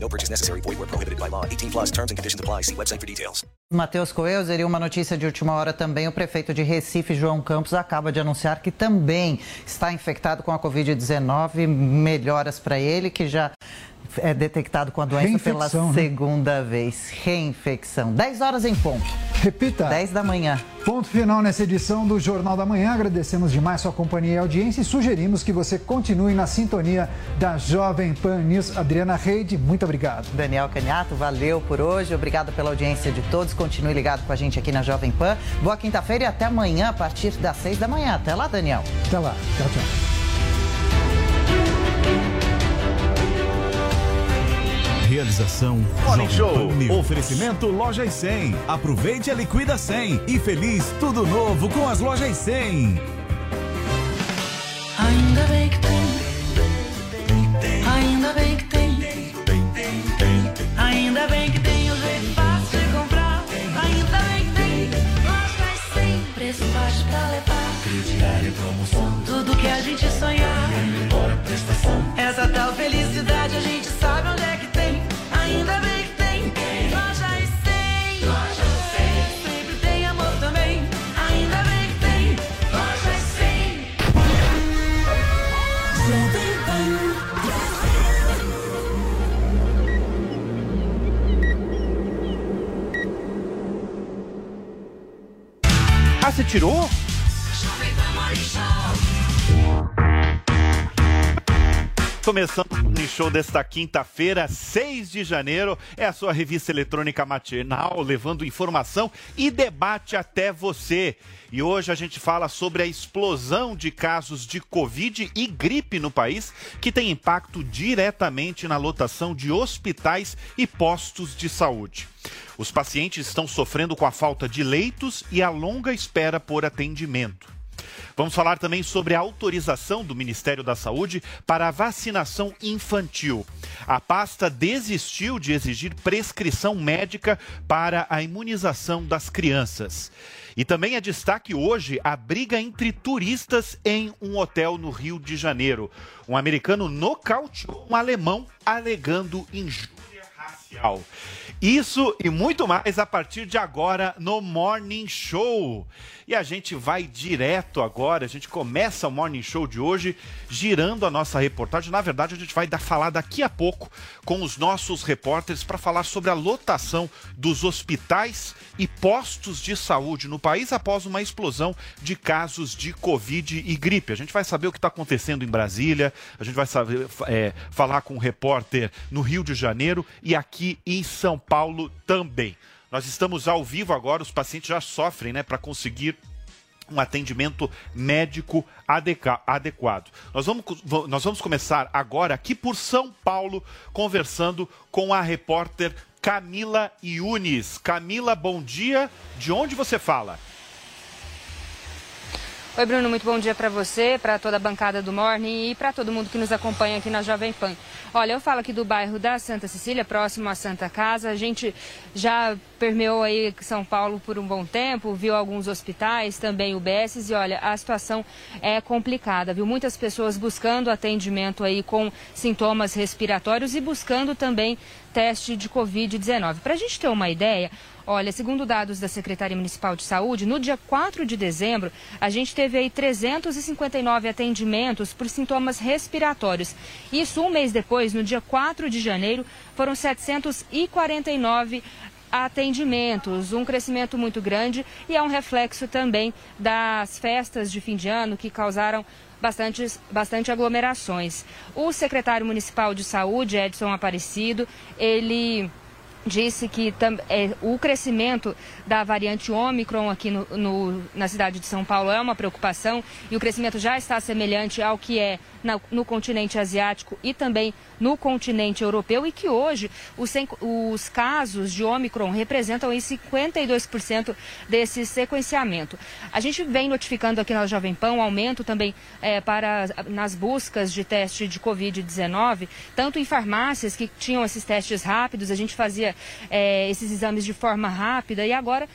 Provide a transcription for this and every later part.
No purchase necessary. Void where prohibited by law. 18 plus terms and conditions apply. See website for details. Matheus Coelho, e uma notícia de última hora também. O prefeito de Recife, João Campos, acaba de anunciar que também está infectado com a Covid-19. Melhoras para ele, que já é detectado com a doença pela né? segunda vez. Reinfecção. 10 horas em ponto. Repita. 10 da manhã. Ponto final nessa edição do Jornal da Manhã. Agradecemos demais sua companhia e audiência e sugerimos que você continue na sintonia da Jovem Pan News. Adriana Reide, muito obrigado. Daniel Caniato, valeu por hoje. Obrigado pela audiência de todos. Continue ligado com a gente aqui na Jovem Pan. Boa quinta-feira e até amanhã, a partir das 6 da manhã. Até lá, Daniel. Até lá. Tchau, tchau. Realização Morning Jovem Show. Oferecimento Lojas 100. Aproveite a Liquida 100 e feliz tudo novo com as Lojas 100. Ainda bem que tem. Ainda bem que tem. Ainda bem que tem o jeito fácil de comprar. Ainda bem que tem. Lojas sem preço baixo pra levar. Crediário promoção. Tudo que a gente sonhar. Embora prestação. Ah, você tirou? Começando o Morning Show desta quinta-feira, 6 de janeiro, é a sua revista eletrônica matinal, levando informação e debate até você. E hoje a gente fala sobre a explosão de casos de Covid e gripe no país, que tem impacto diretamente na lotação de hospitais e postos de saúde. Os pacientes estão sofrendo com a falta de leitos e a longa espera por atendimento. Vamos falar também sobre a autorização do Ministério da Saúde para a vacinação infantil. A pasta desistiu de exigir prescrição médica para a imunização das crianças. E também é destaque hoje a briga entre turistas em um hotel no Rio de Janeiro. Um americano nocauteou um alemão alegando injúria racial. Isso e muito mais a partir de agora no Morning Show. E a gente vai direto agora, a gente começa o Morning Show de hoje girando a nossa reportagem. Na verdade, a gente vai dar, falar daqui a pouco com os nossos repórteres para falar sobre a lotação dos hospitais e postos de saúde no país após uma explosão de casos de Covid e gripe. A gente vai saber o que está acontecendo em Brasília, a gente vai saber, é, falar com o repórter no Rio de Janeiro e aqui em São Paulo também. Nós estamos ao vivo agora, os pacientes já sofrem né, para conseguir um atendimento médico adequado. Nós vamos, nós vamos começar agora aqui por São Paulo, conversando com a repórter Camila Yunis. Camila, bom dia. De onde você fala? Oi, Bruno, muito bom dia para você, para toda a bancada do Morning e para todo mundo que nos acompanha aqui na Jovem Pan. Olha, eu falo aqui do bairro da Santa Cecília, próximo à Santa Casa. A gente já permeou aí São Paulo por um bom tempo, viu alguns hospitais, também UBSs e olha, a situação é complicada, viu? Muitas pessoas buscando atendimento aí com sintomas respiratórios e buscando também teste de Covid-19. Para a gente ter uma ideia, Olha, segundo dados da Secretaria Municipal de Saúde, no dia 4 de dezembro, a gente teve aí 359 atendimentos por sintomas respiratórios. Isso um mês depois, no dia 4 de janeiro, foram 749 atendimentos, um crescimento muito grande e é um reflexo também das festas de fim de ano que causaram bastante, bastante aglomerações. O secretário municipal de saúde, Edson Aparecido, ele disse que é, o crescimento da variante Omicron aqui no, no, na cidade de São Paulo é uma preocupação e o crescimento já está semelhante ao que é no continente asiático e também no continente europeu e que hoje os, os casos de Omicron representam em 52% desse sequenciamento. A gente vem notificando aqui na Jovem Pan um aumento também é, para nas buscas de teste de Covid-19, tanto em farmácias que tinham esses testes rápidos, a gente fazia é, esses exames de forma rápida e agora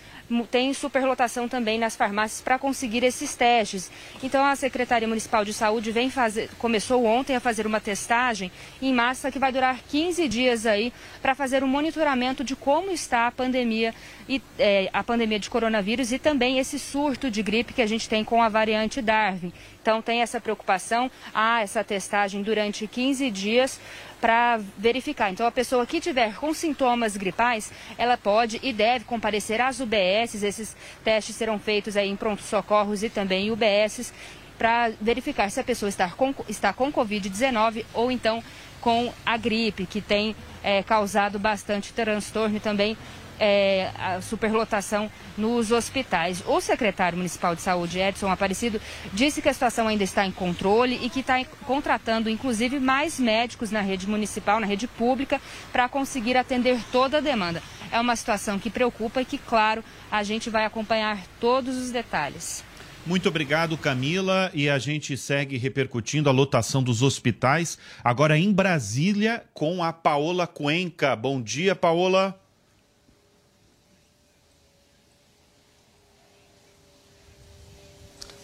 tem superlotação também nas farmácias para conseguir esses testes. Então a Secretaria Municipal de Saúde vem fazer, começou ontem a fazer uma testagem em massa que vai durar 15 dias aí para fazer um monitoramento de como está a pandemia e é, a pandemia de coronavírus e também esse surto de gripe que a gente tem com a variante Darwin. Então tem essa preocupação, há essa testagem durante 15 dias para verificar. Então, a pessoa que tiver com sintomas gripais, ela pode e deve comparecer às UBSs. Esses testes serão feitos aí em prontos socorros e também em UBSs para verificar se a pessoa está com, está com Covid-19 ou então com a gripe, que tem é, causado bastante transtorno e também é, a superlotação nos hospitais. O secretário municipal de saúde, Edson Aparecido, disse que a situação ainda está em controle e que está contratando, inclusive, mais médicos na rede municipal, na rede pública, para conseguir atender toda a demanda. É uma situação que preocupa e que, claro, a gente vai acompanhar todos os detalhes. Muito obrigado, Camila. E a gente segue repercutindo a lotação dos hospitais, agora em Brasília, com a Paola Cuenca. Bom dia, Paola.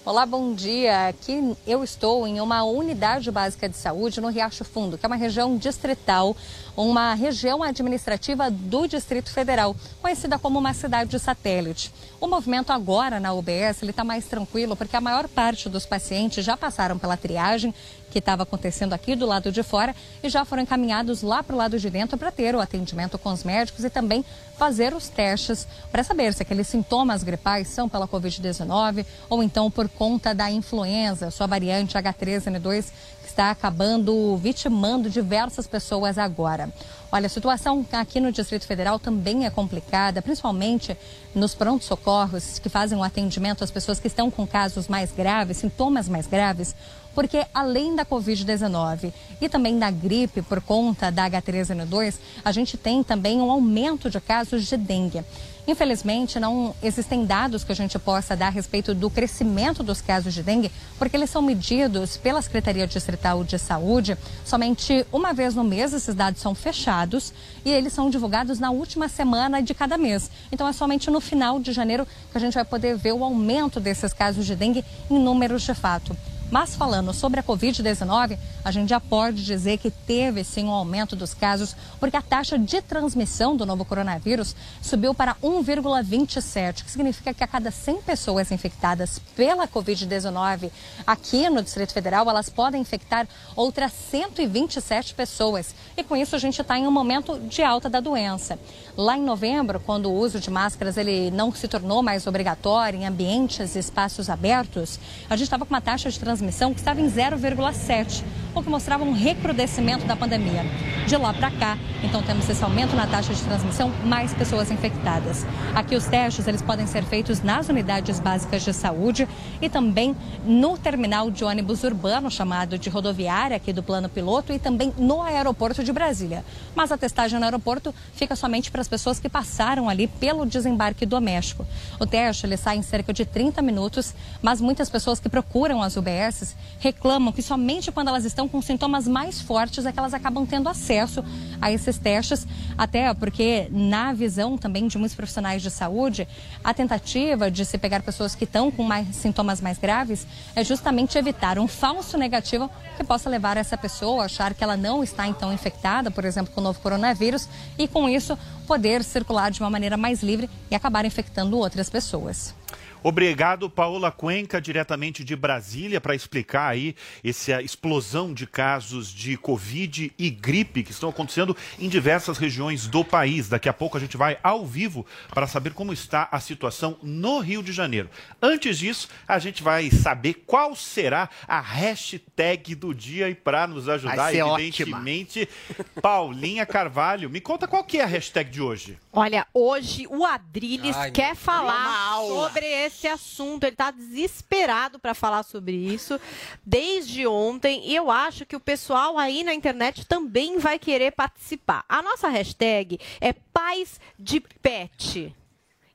Olá, bom dia. Aqui eu estou em uma unidade básica de saúde no Riacho Fundo, que é uma região distrital, uma região administrativa do Distrito Federal, conhecida como uma cidade de satélite. O movimento agora na UBS está mais tranquilo porque a maior parte dos pacientes já passaram pela triagem que estava acontecendo aqui do lado de fora e já foram encaminhados lá para o lado de dentro para ter o atendimento com os médicos e também fazer os testes para saber se aqueles sintomas gripais são pela Covid-19 ou então por conta da influenza, sua variante H3N2 que está acabando vitimando diversas pessoas agora. Olha, a situação aqui no Distrito Federal também é complicada, principalmente nos prontos-socorros que fazem o atendimento às pessoas que estão com casos mais graves, sintomas mais graves porque além da Covid-19 e também da gripe por conta da H3N2, a gente tem também um aumento de casos de dengue. Infelizmente, não existem dados que a gente possa dar a respeito do crescimento dos casos de dengue, porque eles são medidos pela Secretaria Distrital de Saúde somente uma vez no mês. Esses dados são fechados e eles são divulgados na última semana de cada mês. Então, é somente no final de janeiro que a gente vai poder ver o aumento desses casos de dengue em números de fato. Mas falando sobre a Covid-19, a gente já pode dizer que teve sim um aumento dos casos, porque a taxa de transmissão do novo coronavírus subiu para 1,27, que significa que a cada 100 pessoas infectadas pela Covid-19 aqui no Distrito Federal, elas podem infectar outras 127 pessoas. E com isso a gente está em um momento de alta da doença. Lá em novembro, quando o uso de máscaras ele não se tornou mais obrigatório em ambientes e espaços abertos, a gente estava com uma taxa de transmissão que estava em 0,7 o que mostrava um recrudescimento da pandemia. De lá para cá, então temos esse aumento na taxa de transmissão, mais pessoas infectadas. Aqui os testes eles podem ser feitos nas unidades básicas de saúde e também no terminal de ônibus urbano chamado de rodoviária aqui do plano piloto e também no aeroporto de Brasília. Mas a testagem no aeroporto fica somente para as pessoas que passaram ali pelo desembarque doméstico. O teste ele sai em cerca de 30 minutos, mas muitas pessoas que procuram as UBSs reclamam que somente quando elas estão com sintomas mais fortes é que elas acabam tendo acesso a esses testes, até porque na visão também de muitos profissionais de saúde, a tentativa de se pegar pessoas que estão com mais sintomas mais graves é justamente evitar um falso negativo que possa levar essa pessoa a achar que ela não está então infectada, por exemplo, com o novo coronavírus e com isso poder circular de uma maneira mais livre e acabar infectando outras pessoas. Obrigado, Paola Cuenca, diretamente de Brasília, para explicar aí essa explosão de casos de Covid e gripe que estão acontecendo em diversas regiões do país. Daqui a pouco a gente vai ao vivo para saber como está a situação no Rio de Janeiro. Antes disso, a gente vai saber qual será a hashtag do dia e para nos ajudar, evidentemente, ótima. Paulinha Carvalho. Me conta qual que é a hashtag de de hoje? Olha, hoje o Adriles Ai, quer falar sobre esse assunto. Ele está desesperado para falar sobre isso desde ontem. E eu acho que o pessoal aí na internet também vai querer participar. A nossa hashtag é pais de pet.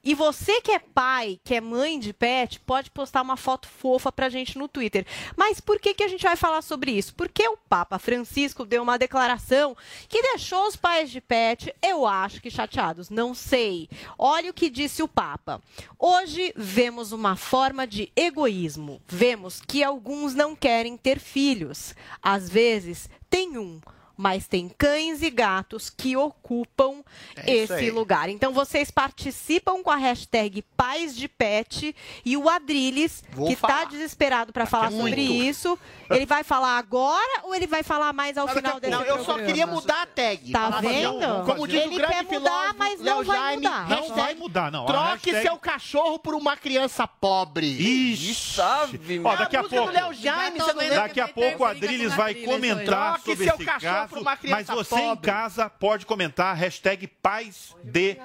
E você que é pai, que é mãe de pet, pode postar uma foto fofa pra gente no Twitter. Mas por que, que a gente vai falar sobre isso? Porque o Papa Francisco deu uma declaração que deixou os pais de pet, eu acho que chateados. Não sei. Olha o que disse o Papa. Hoje vemos uma forma de egoísmo. Vemos que alguns não querem ter filhos. Às vezes tem um mas tem cães e gatos que ocupam É esse lugar. Então vocês participam com a hashtag Pais de Pet e o Adriles, Vou que está falar. desesperado para falar muito. sobre isso, ele vai falar agora ou ele vai falar mais ao final desse Não, eu só programa? queria mudar a tag. Tá Falar assim, vendo? Como diz Ele o grande quer mudar, mas não Léo vai Jaime, mudar. Não hashtag, vai mudar, não. A Troque hashtag- seu cachorro por uma criança pobre. Ixi. Sabe, Ó, daqui É a música pouco. do Léo Jaime? Daqui a pouco o Adriles vai comentar Troque sobre seu esse cachorro caso. Mas você em pobre. casa pode comentar hashtag pais de.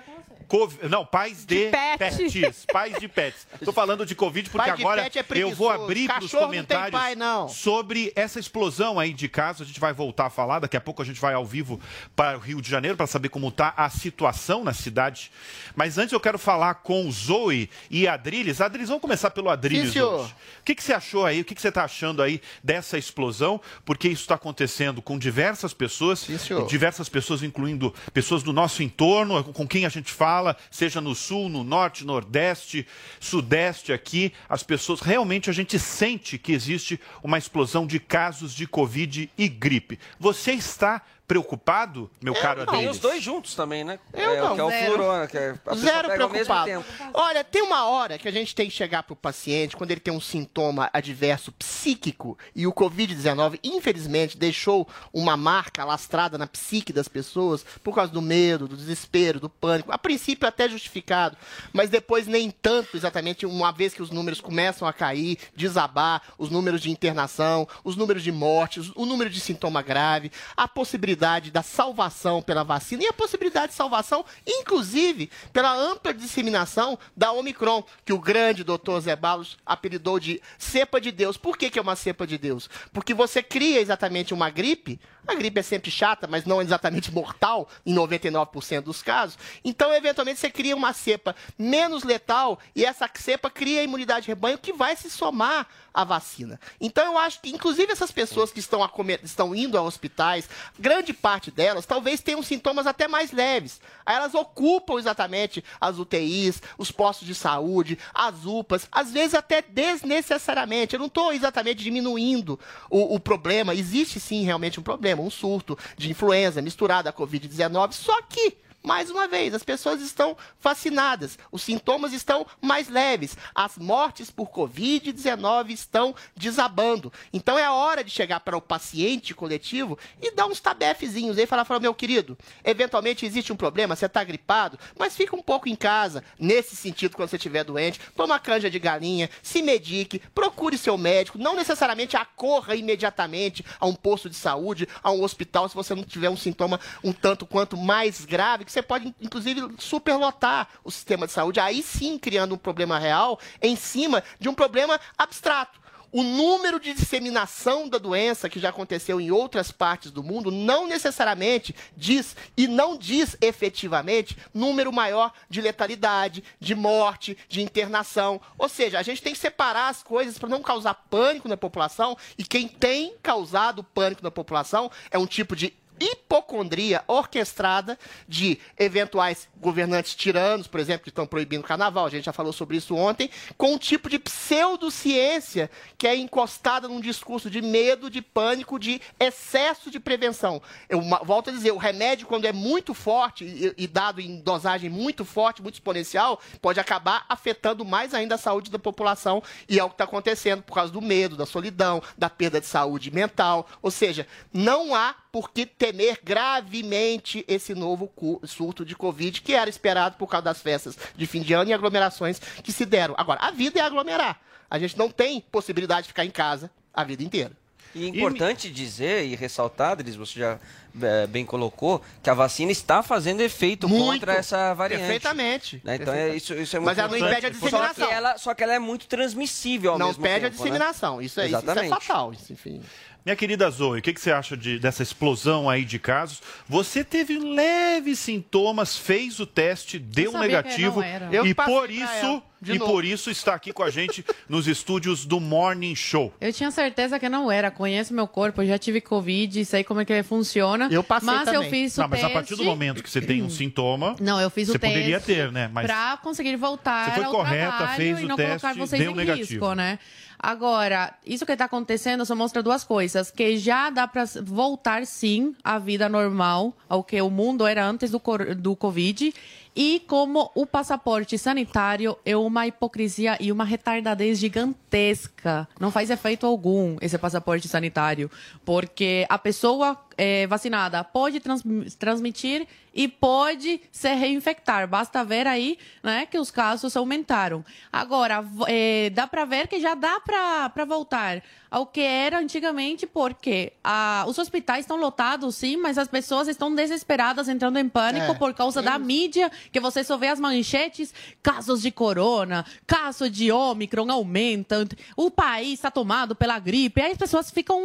Cov- Não, pais de, pet. pets. Pais de pets. Tô falando de Covid porque Pai de agora pet é eu vou abrir para os comentários pai, não. sobre essa explosão aí de casos. A gente vai voltar a falar. Daqui a pouco a gente vai ao vivo para o Rio de Janeiro para saber como está a situação na cidade. Mas antes eu quero falar com o Zoe e Adriles. Adriles, vamos começar pelo Adriles Sim, hoje. O que, que você achou aí? O que, que você está achando aí dessa explosão? Porque isso está acontecendo com diversas pessoas, senhor. diversas pessoas, incluindo pessoas do nosso entorno, com quem a gente fala, seja no sul, no norte, nordeste, sudeste aqui. As pessoas realmente a gente sente que existe uma explosão de casos de Covid e gripe. Você está preocupado, meu caro Não, Adriles? os dois juntos também, né? Eu é, não, o que é o zero. flurona, que é, a Zero preocupado. tempo. Olha, tem uma hora que a gente tem que chegar pro paciente quando ele tem um sintoma adverso psíquico e o Covid-19, infelizmente, deixou uma marca lastrada na psique das pessoas por causa do medo, do desespero, do pânico. A princípio até justificado, mas depois nem tanto exatamente, uma vez que os números começam a cair, desabar, os números de internação, os números de mortes, o número de sintoma grave, a possibilidade da salvação pela vacina e a possibilidade de salvação, inclusive, pela ampla disseminação da Omicron, que o grande doutor Zé Balos apelidou de cepa de Deus. Por que, que é uma cepa de Deus? Porque você cria exatamente uma gripe, a gripe é sempre chata, mas não exatamente mortal em 99% dos casos. Então, eventualmente, você cria uma cepa menos letal e essa cepa cria a imunidade de rebanho que vai se somar à vacina. Então, eu acho que, inclusive, essas pessoas que estão, acome- estão indo a hospitais, grande parte delas talvez tenham sintomas até mais leves. Aí elas ocupam exatamente as UTIs, os postos de saúde, as UPAs, às vezes até desnecessariamente. Eu não estou exatamente diminuindo o, o problema. Existe sim realmente um problema, um surto de influenza misturado à Covid-19, só que. Mais uma vez, as pessoas estão vacinadas, os sintomas estão mais leves, as mortes por Covid-19 estão desabando. Então é a hora de chegar para o paciente coletivo e dar uns tabefezinhos aí falar, falar, meu querido, eventualmente existe um problema, você está gripado, mas fica um pouco em casa, nesse sentido, quando você estiver doente, toma canja de galinha, se medique, procure seu médico, não necessariamente acorra imediatamente a um posto de saúde, a um hospital, se você não tiver um sintoma um tanto quanto mais grave, que você pode, inclusive, superlotar o sistema de saúde, aí sim criando um problema real em cima de um problema abstrato. O número de disseminação da doença que já aconteceu em outras partes do mundo não necessariamente diz, e não diz efetivamente, número maior de letalidade, de morte, de internação. Ou seja, a gente tem que separar as coisas para não causar pânico na população, e quem tem causado pânico na população é um tipo de hipocondria orquestrada de eventuais governantes tiranos, por exemplo, que estão proibindo o carnaval, a gente já falou sobre isso ontem, com um tipo de pseudociência que é encostada num discurso de medo, de pânico, de excesso de prevenção. Eu volto a dizer, o remédio, quando é muito forte e, e dado em dosagem muito forte, muito exponencial, pode acabar afetando mais ainda a saúde da população, e é o que está acontecendo por causa do medo, da solidão, da perda de saúde mental. Ou seja, não há por que temer gravemente esse novo surto de Covid que era esperado por causa das festas de fim de ano e aglomerações que se deram. Agora, a vida é aglomerar. A gente não tem possibilidade de ficar em casa a vida inteira. E é importante dizer e ressaltar, Adris, você já é, bem colocou, que a vacina está fazendo efeito Muito. contra essa variante. Perfeitamente. Né? Então é, isso, isso é muito Mas ela não importante. impede a Só disseminação. que, ela, só que ela é muito transmissível ao Não mesmo impede a tempo, né? disseminação. Isso, é, isso é fatal. Isso, enfim. Minha querida Zoe, o que, que você acha de- dessa explosão aí de casos? Você teve leves sintomas, fez o teste, deu negativo não era. Eu e passei por isso e novo. por isso está aqui com a gente nos estúdios do Morning Show. Eu tinha certeza que não era. Conheço meu corpo, já tive Covid, sei como é que funciona. Eu passei Mas eu também. fiz o Não, mas teste. a partir do momento que você tem um sintoma, Não, eu fiz o você teste. poderia ter, né? Mas Pra conseguir voltar Você foi ao correta, trabalho fez o não teste, colocar vocês deu negativo. risco, né? Agora, isso que está acontecendo só mostra duas coisas. Que já dá para voltar, sim, à vida normal, ao que o mundo era antes do, do Covid. E como o passaporte sanitário é uma hipocrisia e uma retardadez gigantesca. Não faz efeito algum esse passaporte sanitário. Porque a pessoa eh, vacinada pode trans- transmitir e pode se reinfectar. Basta ver aí né, que os casos aumentaram. Agora, eh, dá para ver que já dá para voltar ao que era antigamente, porque ah, os hospitais estão lotados, sim, mas as pessoas estão desesperadas, entrando em pânico É. por causa da mídia, que você só vê as manchetes, casos de corona, caso de Ômicron aumentam, o país está tomado pela gripe, aí as pessoas ficam,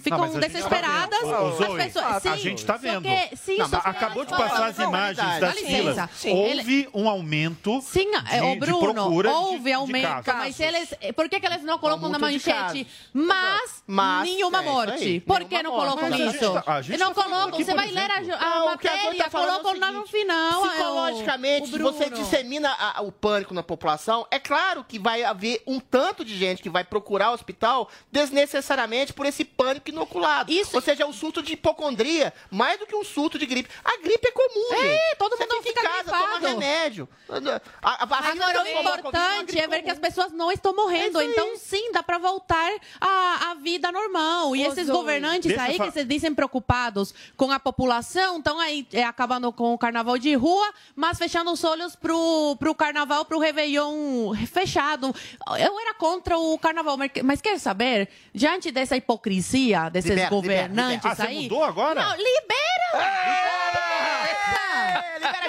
ficam a tá desesperadas. a gente está vendo. que- sim, Não, acabou de passar as imagens das filas. Sim, Houve um aumento Sim, de, é, o de Bruno, procura de- houve de aumento, casos. mas eles, por que, que eles não colocam na de manchete? Mas, Mas, nenhuma é isso morte. aí, por que não colocam a isso? tá- a gente não tá colocam, você vai ler a, a a matéria, tá falando é colocam lá no final. é, Psicologicamente, se você dissemina a- o pânico na população, é claro que vai haver um tanto de gente que vai procurar o hospital desnecessariamente por esse pânico inoculado. Ou seja, é um surto de hipocondria, mais do que um surto de gripe. A gripe é comum, É, gente. todo Você mundo fica em casa, gripado. toma remédio. A, a vacina Agora, o a importante é ver que as pessoas não estão morrendo. Então, sim, dá para voltar à vida normal. E esses governantes Deixa aí que se dizem preocupados com a população, estão aí é, acabando com o carnaval de rua, mas fechando os olhos pro, pro carnaval, pro Réveillon fechado. Eu era contra o carnaval, mas, quer saber? Diante dessa hipocrisia desses Libera, libera, governantes libera. Ah, você aí. mudou agora? Não, libera!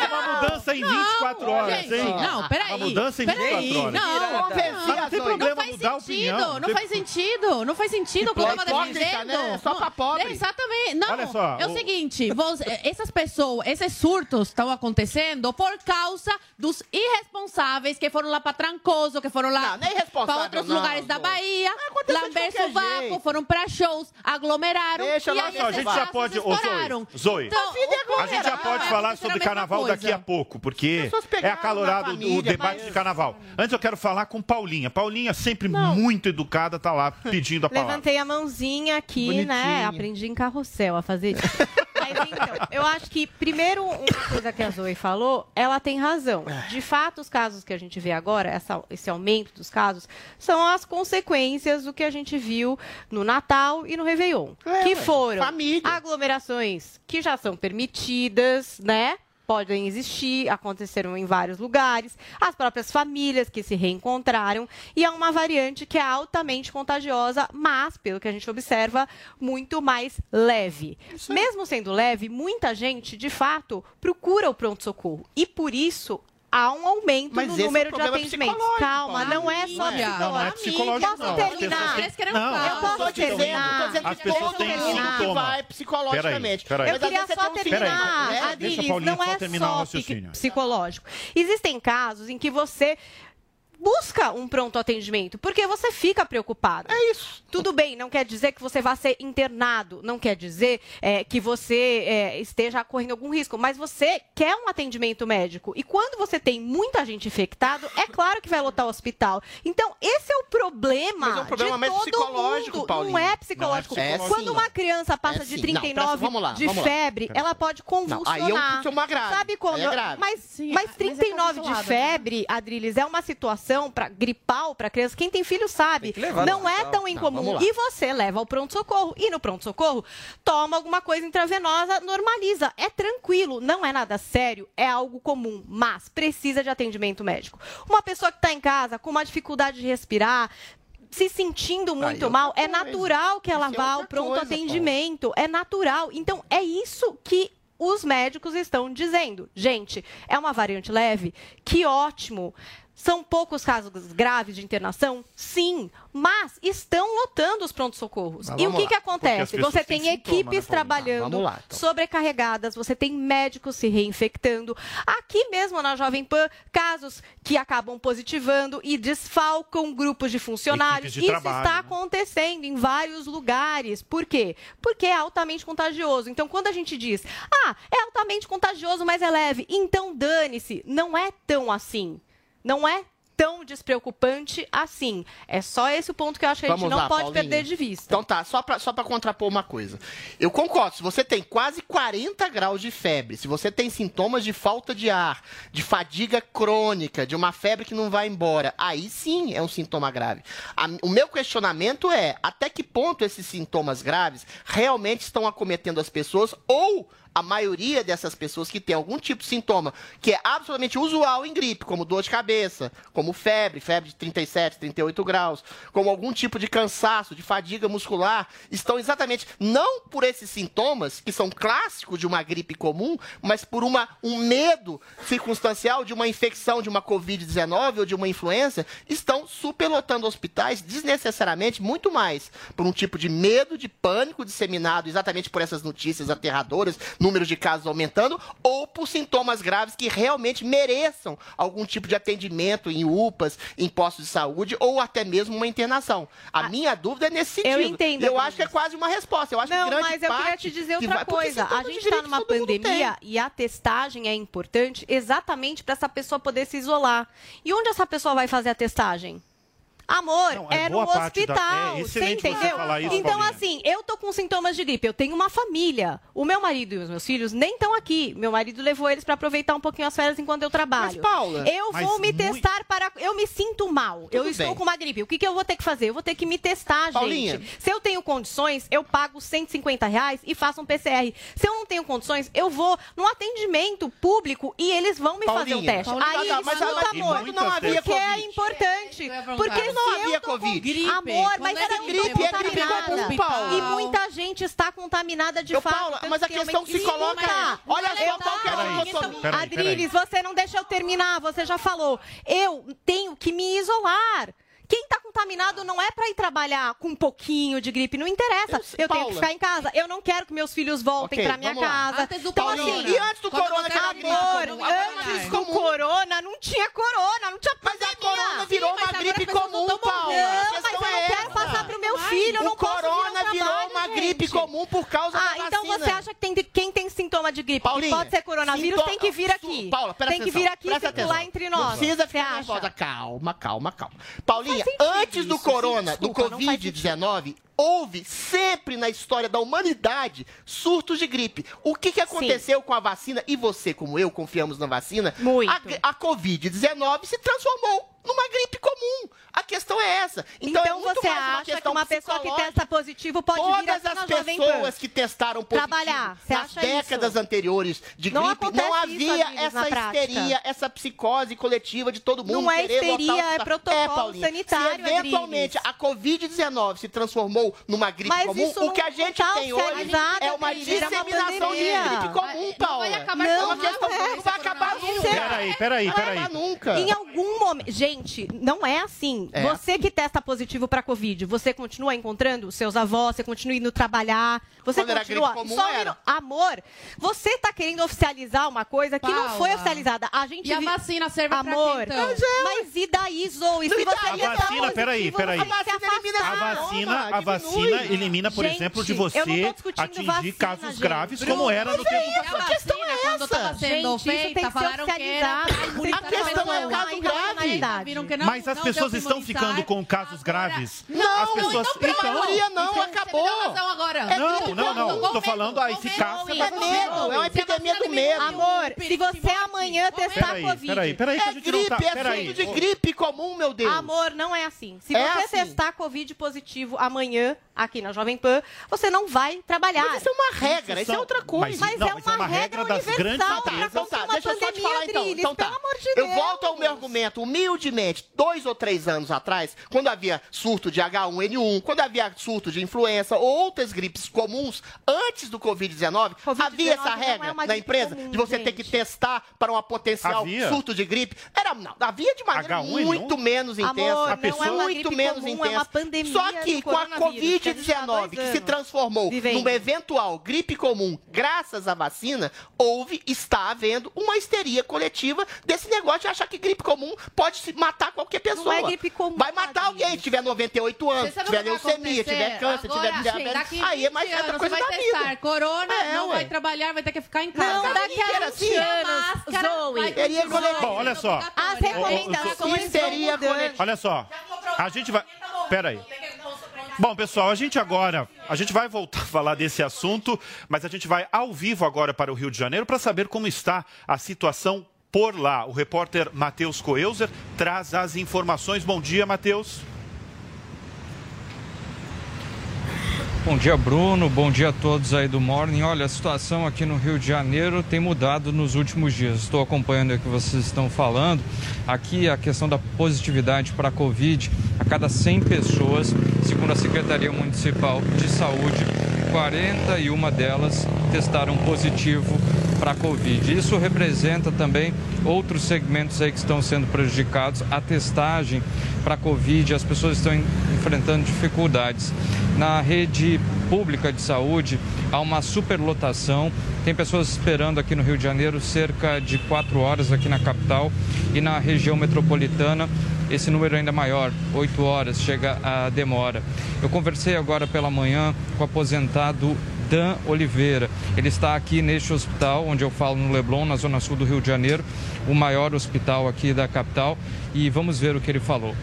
Uma mudança em 24 horas, gente, hein? Não, peraí. Uma mudança em peraí, 24 horas. Não, Mas não tem problema mudar sentido, a opinião. Não faz sentido, não faz sentido o que eu tava Hipócrita, defendendo. né? Só pra pobre. É, Exatamente. Não, Olha só, é o o- seguinte, vos- essas pessoas, esses surtos estão acontecendo por causa dos irresponsáveis que foram lá pra Trancoso, que foram lá Não, não é pra outros não, lugares da Zoe. Bahia, lamber sovaco, jeito. foram pra shows, aglomeraram Deixa e lá, aí Não, a gente já pode. Ô. Zoe, Zoe, Então, a gente já pode falar sobre carnaval daqui a pouco, porque é acalorado o debate de carnaval. Antes eu quero falar com Paulinha. Paulinha, sempre muito educada, tá lá pedindo a palavra. Levantei a mãozinha aqui, Bonitinha. né? Aprendi em carrossel a fazer isso. Mas então, eu acho que, primeiro, uma coisa que a Zoe falou, ela tem razão. De fato, os casos que a gente vê agora, essa- esse aumento dos casos, são as consequências do que a gente viu no Natal e no Réveillon. É, que foram família. aglomerações que já são permitidas, né? Podem existir, aconteceram em vários lugares, as próprias famílias que se reencontraram, e é uma variante que é altamente contagiosa, mas, pelo que a gente observa, muito mais leve. Mesmo sendo leve, muita gente, de fato, procura o pronto-socorro. E por isso. Há um aumento Mas no é um número de problema atendimentos. Calma, Paulo. não é só Não é. psicológico. Não, não é psicológico, Posso não. Terminar? pessoas têm- Não. Eu posso terminar? tô dizendo As que pessoas todo têm sintoma. vai psicologicamente. Peraí, peraí. Eu queria só um terminar, né? Adriles, não é só psicológico. Existem casos em que você busca um pronto atendimento, porque você fica preocupado. É isso. Tudo bem, não quer dizer que você vá ser internado, não quer dizer é, que você é, esteja correndo algum risco, mas você quer um atendimento médico. E quando você tem muita gente infectada, é claro que vai lotar o hospital. Então, esse é o problema. Mas é um problema de mais todo psicológico, mundo. Paulinho. Não é Não é psicológico. psicológico, Quando uma criança passa É de sim. 39 Não, lá, de lá. febre, Pera. ela pode convulsionar. aí é um sintoma grave. Sabe quando? É. Mas, Sim, mas mas é 39 de isolado, febre, Adriles, é uma situação para gripal para criança. Quem tem filho sabe. no Não é tão Não, incomum. lá. e você leva ao pronto-socorro. E no pronto-socorro, toma alguma coisa intravenosa, normaliza. É tranquilo, não é nada sério, é algo comum, mas precisa de atendimento médico. Uma pessoa que está em casa com uma dificuldade de respirar, se sentindo muito outra mal, é coisa. natural que ela Isso é vá ao pronto coisa, atendimento. É natural. Então, é isso que os médicos estão dizendo. Gente, é uma variante leve? Que ótimo. São poucos casos graves de internação? Sim, mas estão lotando os prontos-socorros. Mas E o que, lá, que acontece? Você tem equipes trabalhando, lá, então. sobrecarregadas, você tem médicos se reinfectando. Aqui mesmo na Jovem Pan, casos que acabam positivando e desfalcam grupos de funcionários. De Isso trabalho, está né? acontecendo em vários lugares. Por quê? Porque é altamente contagioso. Então, quando a gente diz, ah, é altamente contagioso, mas é leve, então dane-se. Não é tão assim. Não é tão despreocupante assim. É só esse o ponto que eu acho que a gente Vamos não lá, pode Paulinha. perder de vista. Então tá, só pra, só pra contrapor uma coisa. Eu concordo, se você tem quase 40 graus de febre, se você tem sintomas de falta de ar, de fadiga crônica, de uma febre que não vai embora, aí sim é um sintoma grave. A- o meu questionamento é, até que ponto esses sintomas graves realmente estão acometendo as pessoas ou a maioria dessas pessoas que tem algum tipo de sintoma que é absolutamente usual em gripe, como dor de cabeça, como febre, febre de 37, 38 graus, como algum tipo de cansaço, de fadiga muscular, estão exatamente não por esses sintomas que são clássicos de uma gripe comum, mas por uma, um medo circunstancial de uma infecção de uma Covid-19 ou de uma influenza, estão superlotando hospitais desnecessariamente muito mais por um tipo de medo, de pânico disseminado exatamente por essas notícias aterradoras, número de casos aumentando, ou por sintomas graves que realmente mereçam algum tipo de atendimento em UPAs, em postos de saúde, ou até mesmo uma internação. A minha dúvida é nesse sentido. Eu entendo, Eu acho que é quase uma resposta. Eu acho Não, que grande mas eu queria te dizer outra vai- coisa. A gente está numa pandemia e a testagem é importante exatamente para essa pessoa poder se isolar. E onde essa pessoa vai fazer a testagem? Amor, Não, é é, no boa parte da- hospital. é você entendeu? falar isso, então, Paulinha. assim, eu tô com sintomas de gripe, eu tenho uma família. O meu marido e os meus filhos nem estão aqui. Meu marido levou eles para aproveitar um pouquinho as férias enquanto eu trabalho. Mas, Paula, eu Mas vou me mui- testar para. Eu me sinto mal. eu Tudo estou bem. com uma gripe. O que, que eu vou ter que fazer? Eu vou ter que me testar, Paulinha. gente. Se eu tenho condições, eu pago 150 reais e faço um PCR. Se eu não tenho condições, eu vou num atendimento público e eles vão me fazer um Paulinha, teste. Paulinha, Aí, tá, tá, mas- escuta, mas- amor, e não havia porque é Covid. importante. Eu ia perguntar. Porque Não havia eu tô com Covid. Gripe. Amor, mas é era gripe, gripe, é gripe contaminada. Paula. E muita gente está contaminada de Eu, fato. Paula, mas a que questão se coloca é, olha só eu qual que é a dicotomia. Peraí, Adriles, você não deixa eu terminar, você já falou. Eu tenho que me isolar. Quem está contaminado não é para ir trabalhar com um pouquinho de gripe, não interessa. Eu Eu, tenho que ficar em casa. Eu não quero que meus filhos voltem Ok, para minha casa. Antes do então, corona. assim, E antes do Quando corona, que gripe Amor, é antes gripe do comum. corona, não tinha corona, não tinha Mas a pandemia. corona virou Sim, uma gripe comum, Paula. Não, mas eu questão não é quero essa. passar pro meu filho, eu O corona virou trabalho, uma gripe gente. comum por causa Ah, da então vacina. você acha que tem de- quem tem sintoma de gripe, que Paulinha, pode ser coronavírus, tem que vir aqui. Paula, presta tem que atenção, vir aqui e circular entre Não nós. precisa ficar acha? nervosa. Calma, calma, calma. Paulinha, Sentido antes do isso, corona, sim, do desculpa, faz Covid-19, houve sempre na história da humanidade surtos de gripe. O que, que aconteceu com a vacina? E você, como eu, confiamos na vacina? Muito. A, a Covid-19 se transformou numa gripe comum. A questão é essa. Então, Então, é muito você mais uma acha que questão uma pessoa que testa positivo pode vir Todas aqui na as pessoas que testaram positivo Trabalhar, você nas acha décadas isso? anteriores de Não gripe, não isso, havia Adriles, na essa prática. histeria, essa psicose coletiva de todo mundo Não é histeria, o é protocolo Paulinha, sanitário, Se eventualmente Adriles. a Covid-19 se transformou numa gripe Mas comum, isso o que a gente tá tem hoje é uma é uma disseminação de gripe comum, Não vai acabar é Não, com questão nada, não vai acabar nunca. Peraí, peraí, vai acabar nunca. Em algum momento. Gente, não é assim. É você que testa positivo para Covid, você continua encontrando seus avós, você continua indo trabalhar, você Quando era continua. gripe comum, Só um. Amor, você tá querendo oficializar uma coisa que não Paula. foi oficializada. A gente E a vi- vacina serve pra Amor, quê, então? mas e daí, Zoe? Se você testar A vacina, peraí, peraí. que A vacina elimina A vacina, a vacina elimina, por Gente, exemplo, de não você atingir vacina, casos gente. graves, Bruno, como era no tempo E a vacina, quando tava sendo Gente, isso tem feita, que ser falaram que era pra A questão é o caso grave. que não- Mas as não pessoas pra estão ficando com casos graves. Não, as pessoas então, pela maioria não, Então, acabou. É Não, não, não. comum. Tô falando a eficácia da vacina. medo. É uma epidemia do medo. Amor, se você amanhã testar Peraí, Covid. peraí, peraí, que a É gente não tá. gripe, é Peraí. surto de gripe. Gripe comum, meu Deus. Amor, não é assim. Se É você assim. testar Covid positivo amanhã, aqui na Jovem Pan, você não vai trabalhar. Mas isso é uma regra, isso é outra coisa. Mas, Não, é uma, é uma regra, regra das universal. grandes pra potências. Então tá, deixa eu só te pandemia, falar então. Então tá. pelo amor de Eu volto ao meu argumento, humildemente, dois ou três anos atrás, quando havia surto de H1N1, quando havia surto de influenza ou outras gripes comuns, antes do Covid-19, havia essa não é regra uma na empresa comum, de você ter que testar para uma potencial Havia? surto de gripe. Era, não, havia de maneira H1N1? muito menos Amor, intensa. não é uma muito gripe menos comum, é intensa. uma pandemia Só que com a coronavírus, que a gente tá há Covid-19, dois que se transformou vivendo. numa eventual gripe comum, graças à vacina, houve, está havendo uma histeria coletiva desse negócio de achar que gripe comum pode se matar qualquer pessoa. é gripe comum, Vai matar alguém se tiver 98 anos, tiver leucemia, tiver câncer, Agora, tiver diabetes. Aí é 20 mais coisa você vai testar vida. corona, É, não ué. vai trabalhar, vai ter que ficar em casa. Não, daqui a Era 20 assim. anos, Máscara, Zoe. Bom, olha só. As recomendações coletiva. Olha só, a gente vai. Pera aí. Bom, pessoal, a gente agora, a gente vai voltar a falar desse assunto, mas a gente vai ao vivo agora para o Rio de Janeiro para saber como está a situação por lá. O repórter Matheus Coelzer traz as informações. Bom dia, Matheus. Bom dia, Bruno. Bom dia a todos aí do Morning. Olha, a situação aqui no Rio de Janeiro tem mudado nos últimos dias. Estou acompanhando o que vocês estão falando. Aqui a questão da positividade para a Covid, a cada 100 pessoas, segundo a Secretaria Municipal de Saúde, 41 delas testaram positivo para a Covid. Isso representa também outros segmentos aí que estão sendo prejudicados. A testagem para a Covid, as pessoas estão en- enfrentando dificuldades. Na rede pública de saúde, há uma superlotação. Tem pessoas esperando aqui no Rio de Janeiro cerca de quatro horas aqui na capital e na região metropolitana esse número ainda é maior, 8 horas chega a demora. Eu conversei agora pela manhã com o aposentado Dan Oliveira. Ele está aqui neste hospital, onde eu falo no Leblon, na zona sul do Rio de Janeiro, o maior hospital aqui da capital, e vamos ver o que ele falou.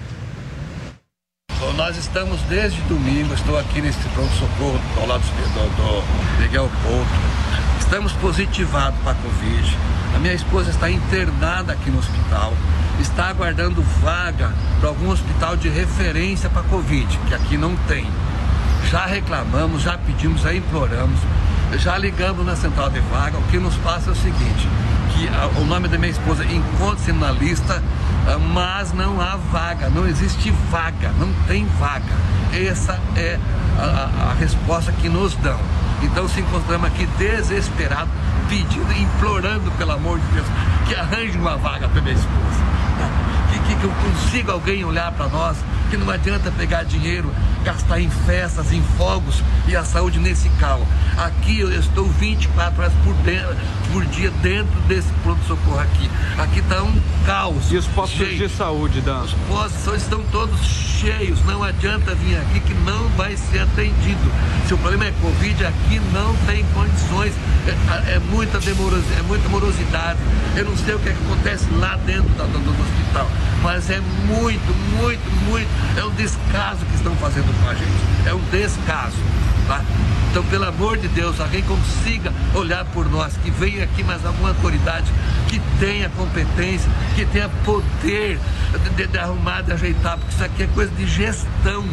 Bom, Nós estamos desde domingo, estou aqui nesse pronto-socorro ao lado do, do Miguel Couto. Estamos positivados para a Covid. A minha esposa está internada aqui no hospital. Está aguardando vaga para algum hospital de referência para Covid, que aqui não tem. Já reclamamos, já pedimos, já imploramos, já ligamos na central de vaga. O que nos passa é o seguinte: que ah, o nome da minha esposa encontra-se na lista, ah, mas não há vaga, não existe vaga, não tem vaga. Essa é a, a- a resposta que nos dão. Então se encontramos aqui desesperados, pedindo, implorando, pelo amor de Deus, que arranje uma vaga para minha esposa que, que, que eu consiga alguém olhar para nós, que não adianta pegar dinheiro, gastar em festas, em fogos e a saúde nesse cal. Aqui eu estou 24 horas por, dentro, por dia dentro desse pronto-socorro aqui. Aqui está um caos. E os postos de saúde, Dan? Os postos estão todos cheios, não adianta vir aqui que não vai ser atendido. Se o problema é Covid, aqui não tem condições, é, é muita demorosidade, é muita morosidade. Eu não sei o que, é que acontece lá dentro da- do, do hospital, mas é muito, muito, muito, é um descaso que estão fazendo com a gente. É um descaso. Tá? Então, pelo amor de Deus, alguém consiga olhar por nós, que venha aqui mais alguma autoridade que tenha competência, que tenha poder de, de- arrumar, de ajeitar, porque isso aqui é coisa de gestão.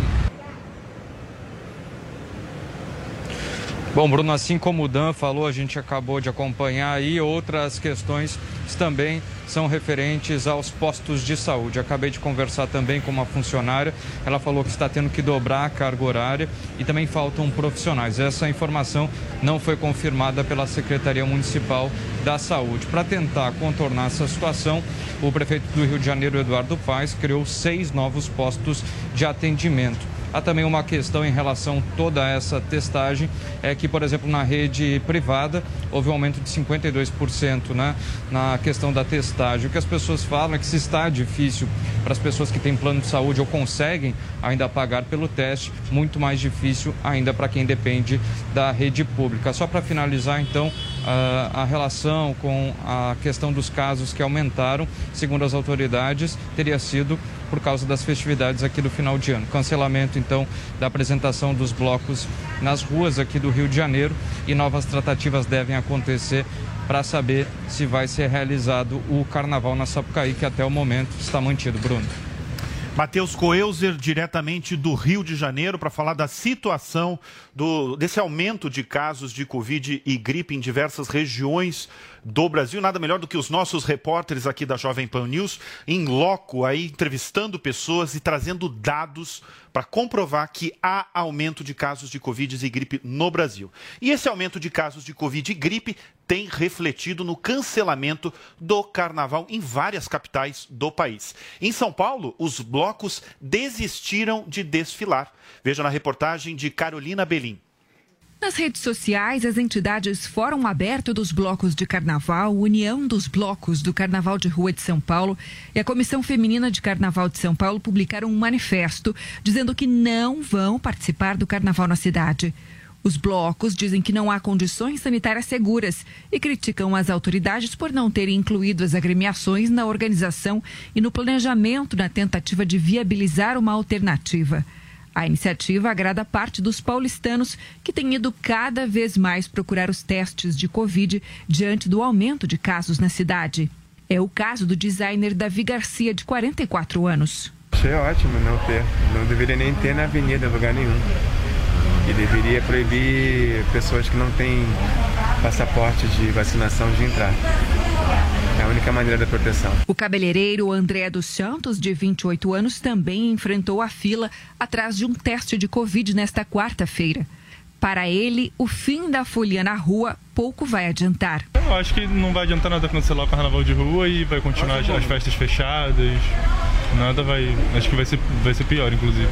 Bom, Bruno, assim como o Dan falou, a gente acabou de acompanhar aí outras questões também são referentes aos postos de saúde. Acabei de conversar também com uma funcionária, ela falou que está tendo que dobrar a carga horária e também faltam profissionais. Essa informação não foi confirmada pela Secretaria Municipal da Saúde. Para tentar contornar essa situação, o prefeito do Rio de Janeiro, Eduardo Paes, criou seis novos postos de atendimento. Há também uma questão em relação a toda essa testagem, é que, por exemplo, na rede privada houve um aumento de 52% né, na questão da testagem. O que as pessoas falam é que se está difícil para as pessoas que têm plano de saúde ou conseguem ainda pagar pelo teste, muito mais difícil ainda para quem depende da rede pública. Só para finalizar, então, a, a relação com a questão dos casos que aumentaram, segundo as autoridades, teria sido por causa das festividades aqui do final de ano. Cancelamento, então, da apresentação dos blocos nas ruas aqui do Rio de Janeiro e novas tratativas devem acontecer para saber se vai ser realizado o carnaval na Sapucaí, que até o momento está mantido, Bruno. Matheus Coelzer, diretamente do Rio de Janeiro, para falar da situação do, desse aumento de casos de Covid e gripe em diversas regiões do Brasil. Nada melhor do que os nossos repórteres aqui da Jovem Pan News, em loco, aí, entrevistando pessoas e trazendo dados para comprovar que há aumento de casos de Covid e gripe no Brasil. E esse aumento de casos de Covid e gripe tem refletido no cancelamento do carnaval em várias capitais do país. Em São Paulo, os blocos desistiram de desfilar. Veja na reportagem de Carolina Belim. Nas redes sociais, as entidades Fórum Aberto dos Blocos de Carnaval, União dos Blocos do Carnaval de Rua de São Paulo e a Comissão Feminina de Carnaval de São Paulo publicaram um manifesto dizendo que não vão participar do carnaval na cidade. Os blocos dizem que não há condições sanitárias seguras e criticam as autoridades por não terem incluído as agremiações na organização e no planejamento na tentativa de viabilizar uma alternativa. A iniciativa agrada parte dos paulistanos que têm ido cada vez mais procurar os testes de Covid diante do aumento de casos na cidade. É o caso do designer Davi Garcia, de 44 anos. Achei ótimo não ter. Não deveria nem ter na avenida, lugar nenhum. E deveria proibir pessoas que não têm passaporte de vacinação de entrar. É a única maneira da proteção. O cabeleireiro André dos Santos, de 28 anos, também enfrentou a fila atrás de um teste de Covid nesta quarta-feira. Para ele, o fim da folia na rua pouco vai adiantar. Eu acho que não vai adiantar nada cancelar o carnaval de rua e vai continuar as, as festas fechadas. Nada vai. Acho que vai ser, vai ser pior, inclusive.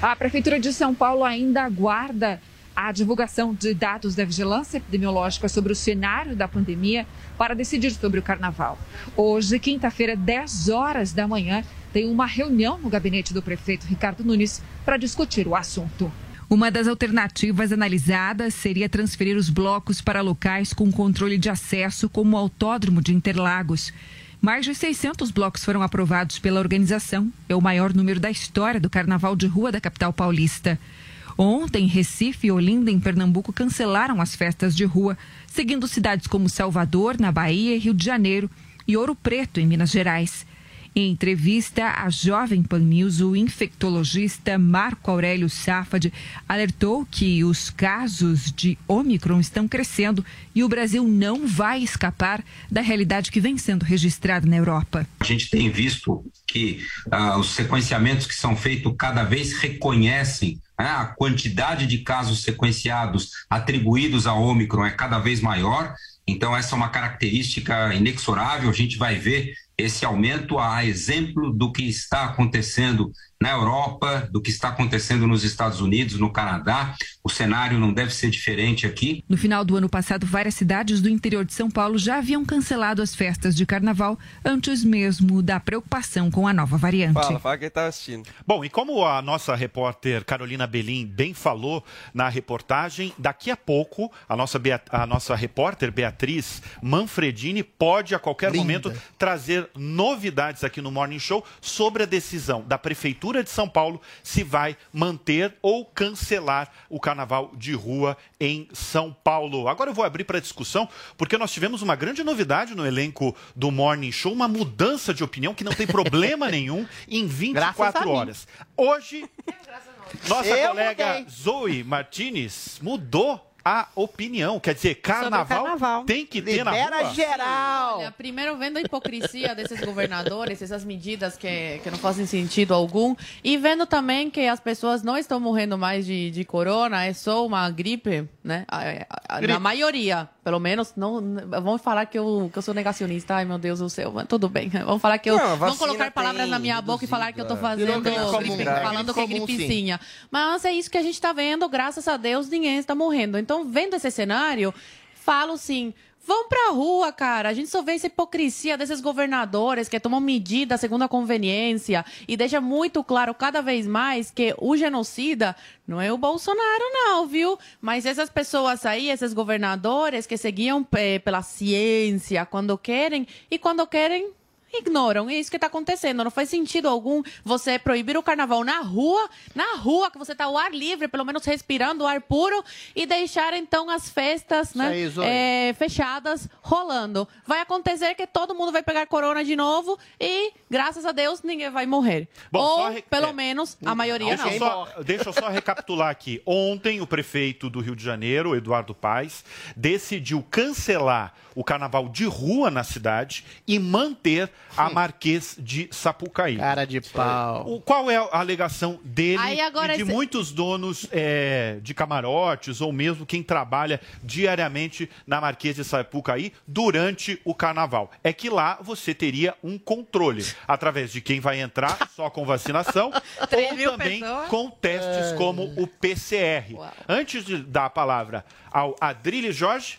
A Prefeitura de São Paulo ainda aguarda a divulgação de dados da vigilância epidemiológica sobre o cenário da pandemia para decidir sobre o carnaval. Hoje, quinta-feira, 10 horas da manhã, tem uma reunião no gabinete do prefeito Ricardo Nunes para discutir o assunto. Uma das alternativas analisadas seria transferir os blocos para locais com controle de acesso, como o Autódromo de Interlagos. Mais de 600 blocos foram aprovados pela organização. É o maior número da história do Carnaval de Rua da capital paulista. Ontem, Recife e Olinda, em Pernambuco, cancelaram as festas de rua, seguindo cidades como Salvador, na Bahia, Rio de Janeiro, e Ouro Preto, em Minas Gerais. Em entrevista à Jovem Pan News, o infectologista Marco Aurélio Safad alertou que os casos de Omicron estão crescendo e o Brasil não vai escapar da realidade que vem sendo registrada na Europa. A gente tem visto que ah, os sequenciamentos que são feitos cada vez reconhecem né, a quantidade de casos sequenciados atribuídos a Omicron é cada vez maior. Então, essa é uma característica inexorável. A gente vai ver esse aumento a exemplo do que está acontecendo na Europa, do que está acontecendo nos Estados Unidos, no Canadá. O cenário não deve ser diferente aqui. No final do ano passado, várias cidades do interior de São Paulo já haviam cancelado as festas de carnaval antes mesmo da preocupação com a nova variante. Fala, fala quem está assistindo. Bom, e como a nossa repórter Carolina Belim bem falou na reportagem, daqui a pouco a nossa, Beat a nossa repórter Beatriz Manfredini pode a qualquer Linda. momento trazer novidades aqui no Morning Show sobre a decisão da Prefeitura de São Paulo se vai manter ou cancelar o carnaval de rua em São Paulo. Agora eu vou abrir para discussão, porque nós tivemos uma grande novidade no elenco do Morning Show, uma mudança de opinião que não tem problema nenhum em Graças a 24 mim. horas. Hoje, nossa Eu colega mudei. Zoe Martinez mudou a opinião. Quer dizer, carnaval, carnaval. tem que ter na Libera rua. geral. Olha, primeiro vendo a hipocrisia desses governadores, essas medidas que, que não fazem sentido algum, e vendo também que as pessoas não estão morrendo mais de, de corona, é só uma gripe, né? A- a- a- Gripe. Na maioria, pelo menos, não, vamos falar que eu, que eu sou negacionista, ai meu Deus do céu, mas tudo bem. Vamos falar que eu. Não, colocar palavras na minha boca e falar que eu tô fazendo gripe né? falando que é sim. gripezinha. Mas é isso que a gente tá vendo, graças a Deus, ninguém está morrendo. Então, vendo esse cenário, falo assim. Vão pra rua, cara. A gente só vê essa hipocrisia desses governadores que tomam medida segundo a conveniência e deixa muito claro cada vez mais que o genocida não é o Bolsonaro, não, viu? Mas essas pessoas aí, esses governadores que seguiam eh, pela ciência quando querem e quando querem ignoram. É isso que está acontecendo. Não faz sentido algum você proibir o carnaval na rua, na rua, que você está ao ar livre, pelo menos respirando o ar puro, e deixar então as festas né, aí, é, fechadas rolando. Vai acontecer que todo mundo vai pegar corona de novo e, graças a Deus, ninguém vai morrer. Bom, Ou, re- pelo é. menos, a maioria Deixa não. eu, só, deixa eu só recapitular aqui. Ontem, o prefeito do Rio de Janeiro, Eduardo Paes, decidiu cancelar o carnaval de rua na cidade e manter a Marquês de Sapucaí. Cara de pau. O, qual é a alegação dele Aí agora e de esse- muitos donos é, de camarotes ou mesmo quem trabalha diariamente na Marquês de Sapucaí durante o carnaval? É que lá você teria um controle através de quem vai entrar só com vacinação ou também pessoas? com testes como o PCR. Antes de dar a palavra ao Adrilho Jorge,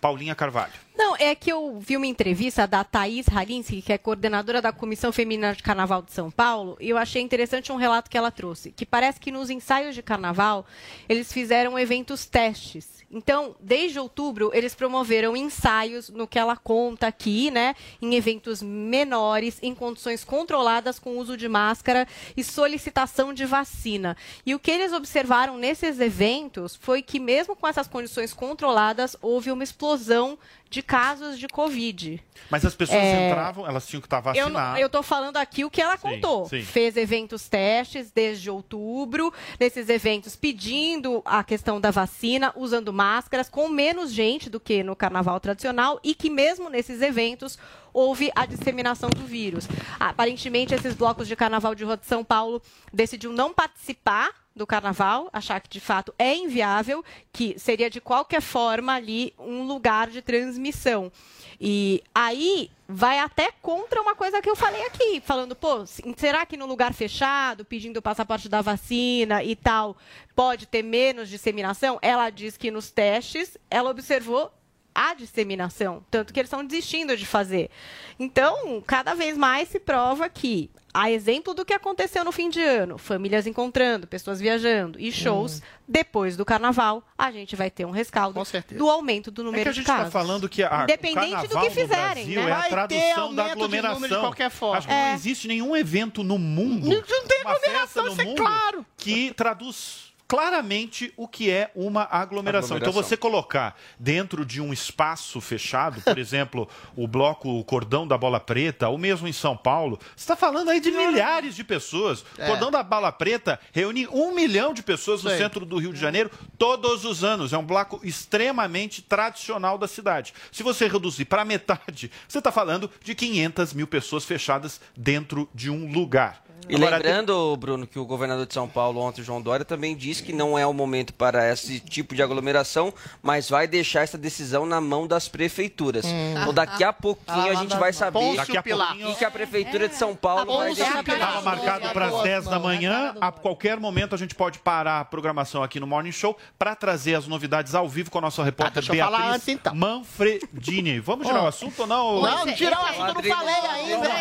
Paulinha Carvalho. Não, é que eu vi uma entrevista da Thaís Halinski, que é coordenadora da Comissão Feminina de Carnaval de São Paulo, e eu achei interessante um relato que ela trouxe, que parece que nos ensaios de carnaval eles fizeram eventos testes. Então, desde outubro, eles promoveram ensaios no que ela conta aqui, né? Em eventos menores, em condições controladas, com uso de máscara e solicitação de vacina. E o que eles observaram nesses eventos foi que, mesmo com essas condições controladas, houve uma explosão de casos de Covid. Mas as pessoas É, entravam, elas tinham que estar Eu, vacinadas. eu tô falando aqui o que ela contou. sim. Fez eventos testes desde outubro, nesses eventos pedindo a questão da vacina, usando máscaras, com menos gente do que no carnaval tradicional, e que mesmo nesses eventos houve a disseminação do vírus. Aparentemente, esses blocos de carnaval de Rua de São Paulo decidiu não participar do carnaval, achar que de fato é inviável, que seria de qualquer forma ali um lugar de transmissão. E aí vai até contra uma coisa que eu falei aqui, falando, pô, se- será que no lugar fechado, pedindo o passaporte da vacina e tal, pode ter menos disseminação? Ela diz que nos testes ela observou a disseminação, tanto que eles estão desistindo de fazer. Então, cada vez mais se prova que, a exemplo do que aconteceu no fim de ano, famílias encontrando, pessoas viajando e shows, Hum. depois do carnaval, a gente vai ter um rescaldo do aumento do É número que a de gente está casos. falando que a, Independente o do carnaval que fizerem, no Brasil né? é a Vai ter tradução aumento da de número de aglomeração. qualquer forma. Acho que não É. existe nenhum evento no mundo, Não tem aglomeração, isso é claro. que traduz claramente o que é uma aglomeração. Então Aglomeração. você colocar dentro de um espaço fechado, por exemplo, o bloco o Cordão da Bola Preta, ou mesmo em São Paulo, você está falando aí de milhares de pessoas. O É. Cordão da Bola Preta reúne um milhão de pessoas no Sei. centro do Rio de Janeiro todos os anos. É um bloco extremamente tradicional da cidade. Se você reduzir para metade, você está falando de 500 mil pessoas fechadas dentro de um lugar. E Agora, lembrando, Bruno, que o governador de São Paulo ontem, João Dória, também disse que não é o momento para esse tipo de aglomeração, mas vai deixar essa decisão na mão das prefeituras. Hum. Então daqui a pouquinho a gente vai saber Pôncio daqui a Pilatos. pouquinho o que a prefeitura de São Paulo vai. Pilatos. Estava marcado para as 10 da manhã. A qualquer momento a gente pode parar a programação aqui no Morning Show para trazer as novidades ao vivo com a nossa repórter deixa eu falar Beatriz antes, então. Manfredini. Vamos girar o assunto ou não? Não, não tirar o assunto, não falei ainda.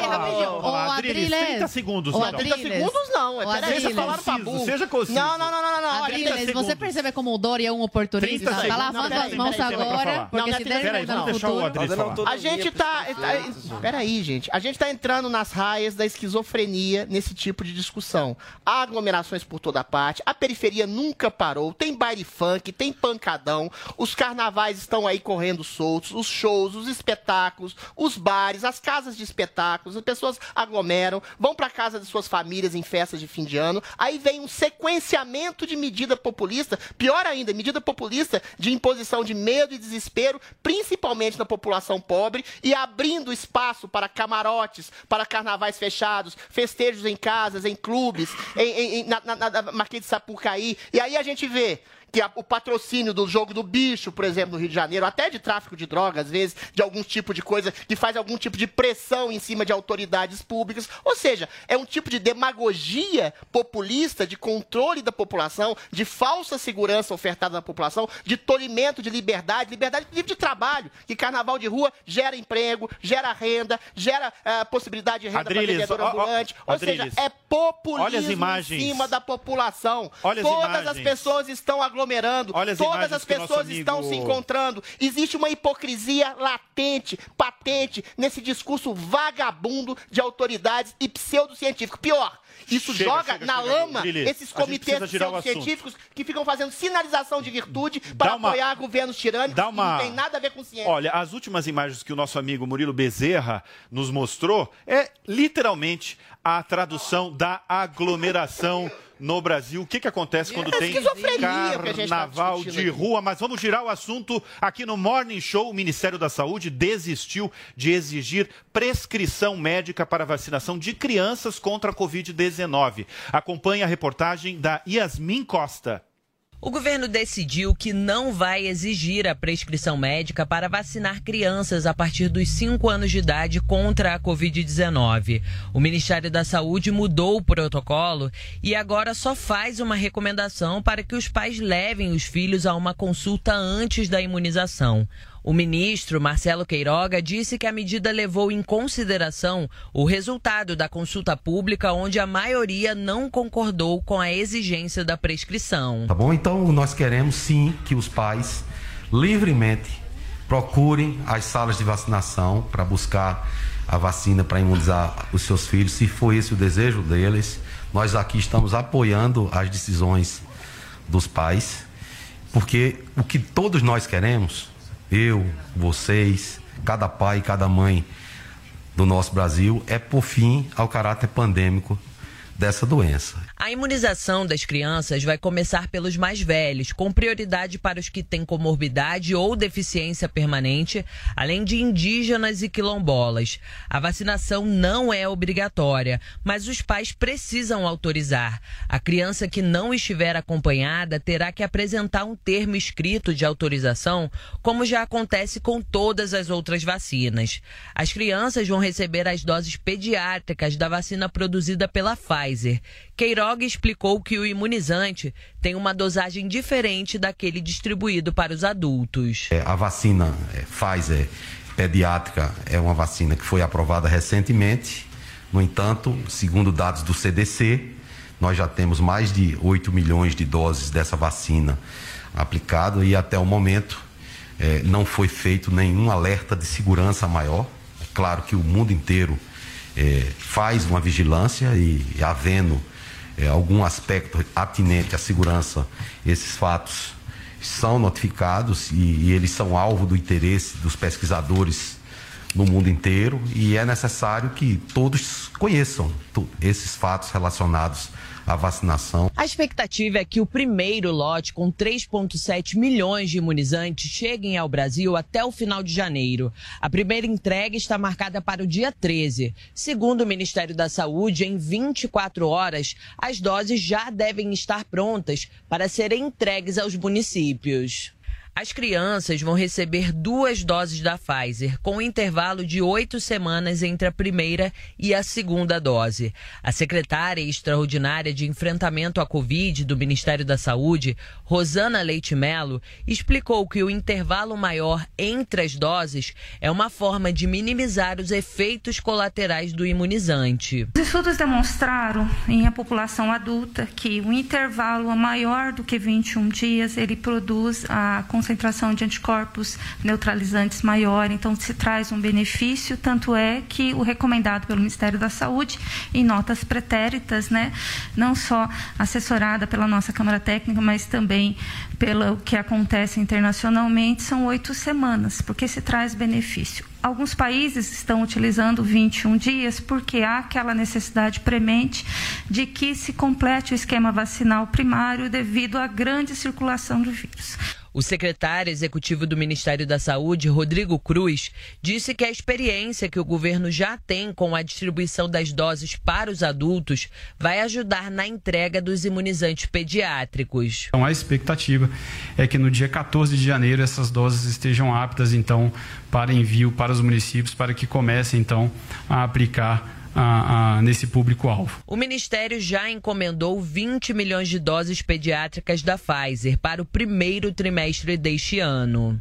Adriles. 30 segundos. Ô, então. 30 segundos não. Ô, Peraí, vocês falaram pra burro. seja conciso. Não, não, não, não, não. Olha, Adriles, 30 você percebe como o Dori é um oportunista? 30 Tá lavando Não, as mãos agora, porque não, se peraí, der peraí, no vamos deixar o futuro... A gente tá. tá- Peraí, gente. A gente tá entrando nas raias da esquizofrenia nesse tipo de discussão. Há aglomerações por toda parte, a periferia nunca parou, tem baile funk, tem pancadão, os carnavais estão aí correndo soltos, os shows, os espetáculos, os bares, as casas de espetáculos, as pessoas aglomeram, vão pra casa de suas famílias em festas de fim de ano. Aí vem um sequenciamento de medida populista, pior ainda, medida populista de imposição de medo e desespero, principalmente na população pobre, e abrindo espaço para camarotes, para carnavais fechados, festejos em casas, em clubes, em, em- em- na, na, na Marquês de Sapucaí. E aí a gente vê que a- o patrocínio do jogo do bicho, por exemplo, no Rio de Janeiro, até de tráfico de drogas, às vezes, de algum tipo de coisa que faz algum tipo de pressão em cima de autoridades públicas. Ou seja, é um tipo de demagogia populista, de controle da população, de falsa segurança ofertada à população, de tolimento de liberdade, liberdade livre de trabalho, que carnaval de rua gera emprego, gera renda, gera ah, possibilidade de renda para vendedor ó, ó, ambulante. Ou Adriles, seja, é populismo olha as imagens. em cima da população. Olha as Todas as imagens. pessoas estão aglomeradas aglomerando, Olha as todas as que pessoas amigo- estão se encontrando. Existe uma hipocrisia latente, patente, nesse discurso vagabundo de autoridades e pseudocientíficos. Pior, isso Chega, joga chega, na chega, lama Lili. Esses comitês pseudocientíficos que ficam fazendo sinalização de virtude para uma- apoiar governos tirânicos uma- e não tem nada a ver com ciência. Olha, as últimas imagens que o nosso amigo Murilo Bezerra nos mostrou é literalmente a tradução da aglomeração no Brasil. O que, que acontece quando É tem tá carnaval discutindo de rua? Mas vamos girar o assunto aqui no Morning Show. O Ministério da Saúde desistiu de exigir prescrição médica para vacinação de crianças contra a Covid-19. Acompanhe a reportagem da Yasmin Costa. O governo decidiu que não vai exigir a prescrição médica para vacinar crianças a partir dos 5 anos de idade contra a Covid-19. O Ministério da Saúde mudou o protocolo e agora só faz uma recomendação para que os pais levem os filhos a uma consulta antes da imunização. O ministro Marcelo Queiroga disse que a medida levou em consideração o resultado da consulta pública, onde a maioria não concordou com a exigência da prescrição. Tá bom? Então nós queremos sim que os pais livremente procurem as salas de vacinação para buscar a vacina para imunizar os seus filhos, se for esse o desejo deles. Nós aqui estamos apoiando as decisões dos pais, porque o que todos nós queremos, eu, vocês, cada pai cada mãe do nosso Brasil, é por fim ao caráter pandêmico dessa doença. A imunização das crianças vai começar pelos mais velhos, com prioridade para os que têm comorbidade ou deficiência permanente, além de indígenas e quilombolas. A vacinação não é obrigatória, mas os pais precisam autorizar. A criança que não estiver acompanhada terá que apresentar um termo escrito de autorização, como já acontece com todas as outras vacinas. As crianças vão receber as doses pediátricas da vacina produzida pela Pfizer. Queiroga explicou que o imunizante tem uma dosagem diferente daquele distribuído para os adultos. É, a vacina é, Pfizer pediátrica é uma vacina que foi aprovada recentemente. No entanto, segundo dados do CDC, nós já temos mais de 8 milhões de doses dessa vacina aplicado e até o momento é, não foi feito nenhum alerta de segurança maior. É claro que o mundo inteiro é, faz uma vigilância e havendo é, algum aspecto atinente à segurança, esses fatos são notificados e, e eles são alvo do interesse dos pesquisadores no mundo inteiro e é necessário que todos conheçam esses fatos relacionados à vacinação. A expectativa é que o primeiro lote, com 3,7 milhões de imunizantes, cheguem ao Brasil até o final de janeiro. A primeira entrega está marcada para o dia 13. Segundo o Ministério da Saúde, em 24 horas, as doses já devem estar prontas para serem entregues aos municípios. As crianças vão receber duas doses da Pfizer, com um intervalo de oito semanas entre a primeira e a segunda dose. A secretária extraordinária de enfrentamento à Covid do Ministério da Saúde, Rosana Leite Melo, explicou que o intervalo maior entre as doses é uma forma de minimizar os efeitos colaterais do imunizante. Os estudos demonstraram em a população adulta que um intervalo maior do que 21 dias ele produz a concentração de anticorpos neutralizantes maior, então se traz um benefício, tanto é que o recomendado pelo Ministério da Saúde em notas pretéritas, né, não só assessorada pela nossa Câmara Técnica, mas também pelo que acontece internacionalmente, são oito semanas, porque se traz benefício. Alguns países estão utilizando 21 dias porque há aquela necessidade premente de que se complete o esquema vacinal primário devido à grande circulação do vírus. O secretário executivo do Ministério da Saúde, Rodrigo Cruz, disse que a experiência que o governo já tem com a distribuição das doses para os adultos vai ajudar na entrega dos imunizantes pediátricos. Então, a expectativa é que no dia 14 de janeiro essas doses estejam aptas, então, para envio para os municípios, para que comecem, então, a aplicar a- a- nesse público-alvo. O Ministério já encomendou 20 milhões de doses pediátricas da Pfizer para o primeiro trimestre deste ano.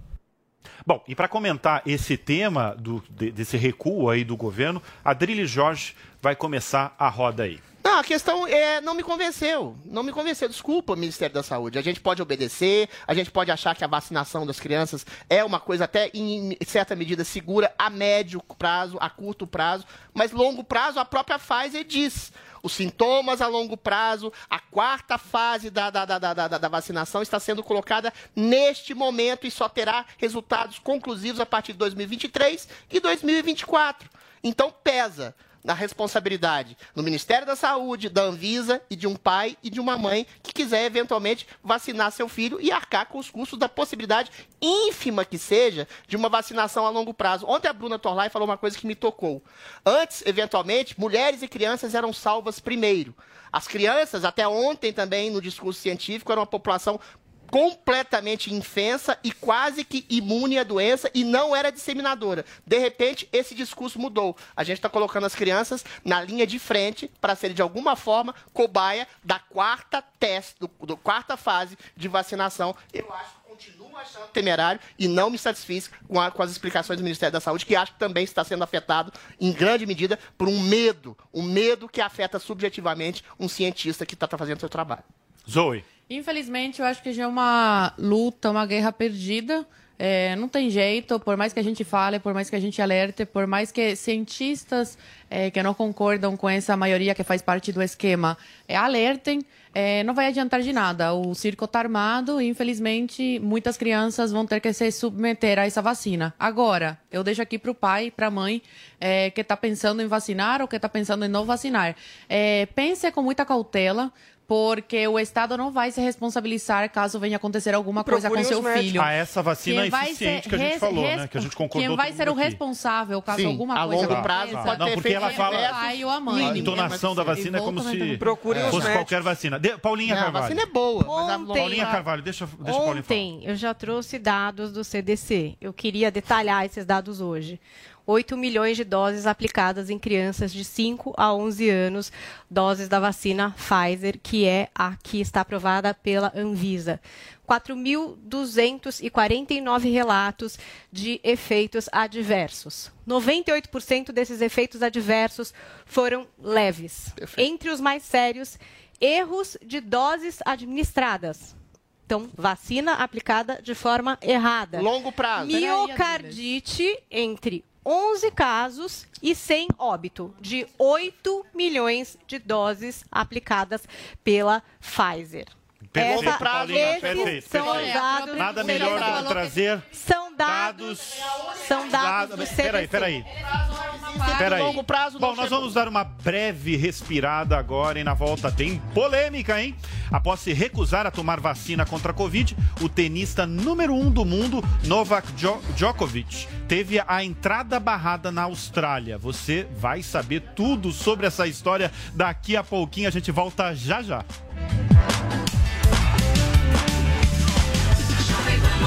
Bom, e para comentar esse tema do- de- desse recuo aí do governo, a Adrilho Jorge vai começar a roda aí. Não, a questão é não me convenceu. Não me convenceu. Desculpa, Ministério da Saúde. A gente pode obedecer, a gente pode achar que a vacinação das crianças é uma coisa até em certa medida segura a médio prazo, a curto prazo, mas longo prazo a própria Pfizer diz. Os sintomas a longo prazo, a quarta fase da, da, da, da, da, da vacinação está sendo colocada neste momento e só terá resultados conclusivos a partir de 2023 e 2024. Então pesa na responsabilidade no Ministério da Saúde, da Anvisa e de um pai e de uma mãe que quiser eventualmente vacinar seu filho e arcar com os custos da possibilidade ínfima que seja de uma vacinação a longo prazo. Ontem a Bruna Torlai falou uma coisa que me tocou. Antes, eventualmente, mulheres e crianças eram salvas primeiro. As crianças, até ontem também no discurso científico, eram uma população completamente infensa e quase que imune à doença e não era disseminadora. De repente, esse discurso mudou. A gente está colocando as crianças na linha de frente para serem, de alguma forma, cobaia da quarta teste, do, do quarta fase de vacinação. Eu acho continuo achando temerário e não me satisfiz com, a- com as explicações do Ministério da Saúde, que acho que também está sendo afetado, em grande medida, por um medo, um medo que afeta subjetivamente um cientista que está fazendo seu trabalho. Zoe. Infelizmente, eu acho que já é uma luta, uma guerra perdida. É, não tem jeito, por mais que a gente fale, por mais que a gente alerte, por mais que cientistas é, que não concordam com essa maioria que faz parte do esquema é, alertem, é, não vai adiantar de nada. O circo está armado e, infelizmente, muitas crianças vão ter que se submeter a essa vacina. Agora, eu deixo aqui para o pai para a mãe é, que está pensando em vacinar ou que está pensando em não vacinar. É, pense com muita cautela, porque o Estado não vai se responsabilizar caso venha acontecer alguma coisa com seu os médicos. filho. Ah, essa vacina Quem vai eficiente que a gente falou, né? Que a gente concordou Quem vai ser o aqui. responsável caso Sim, alguma a coisa longo prazo aconteça? pode Não, ter porque ela É fala- o pai ou a mãe. A entonação da vacina é como se Procure os fosse médicos. qualquer vacina. De- Paulinha Não, a Carvalho. vacina é boa, a Ontem- Paulinha Carvalho, deixa, deixa o Paulinho falar. Ontem eu já trouxe dados do CDC. Eu queria detalhar esses dados hoje. 8 milhões de doses aplicadas em crianças de 5 a 11 anos, doses da vacina Pfizer, que é a que está aprovada pela Anvisa. 4.249 relatos de efeitos adversos. 98% desses efeitos adversos foram leves. Entre os mais sérios, erros de doses administradas. Então, vacina aplicada de forma errada. Longo prazo. Miocardite entre 11 casos e sem óbito, de 8 milhões de doses aplicadas pela Pfizer. Perfeito, Essa- Paulinha, esses perfeito, são perfeito. dados Nada melhor do que trazer São dados, são dados do CDC. Peraí, peraí. Peraí. Longo prazo Bom, nós vamos dar uma breve respirada agora e na volta tem polêmica, hein? Após se recusar a tomar vacina contra a Covid, o tenista número um do mundo, Novak Jo- Djokovic, teve a entrada barrada na Austrália. Você vai saber tudo sobre essa história daqui a pouquinho. A gente volta já já.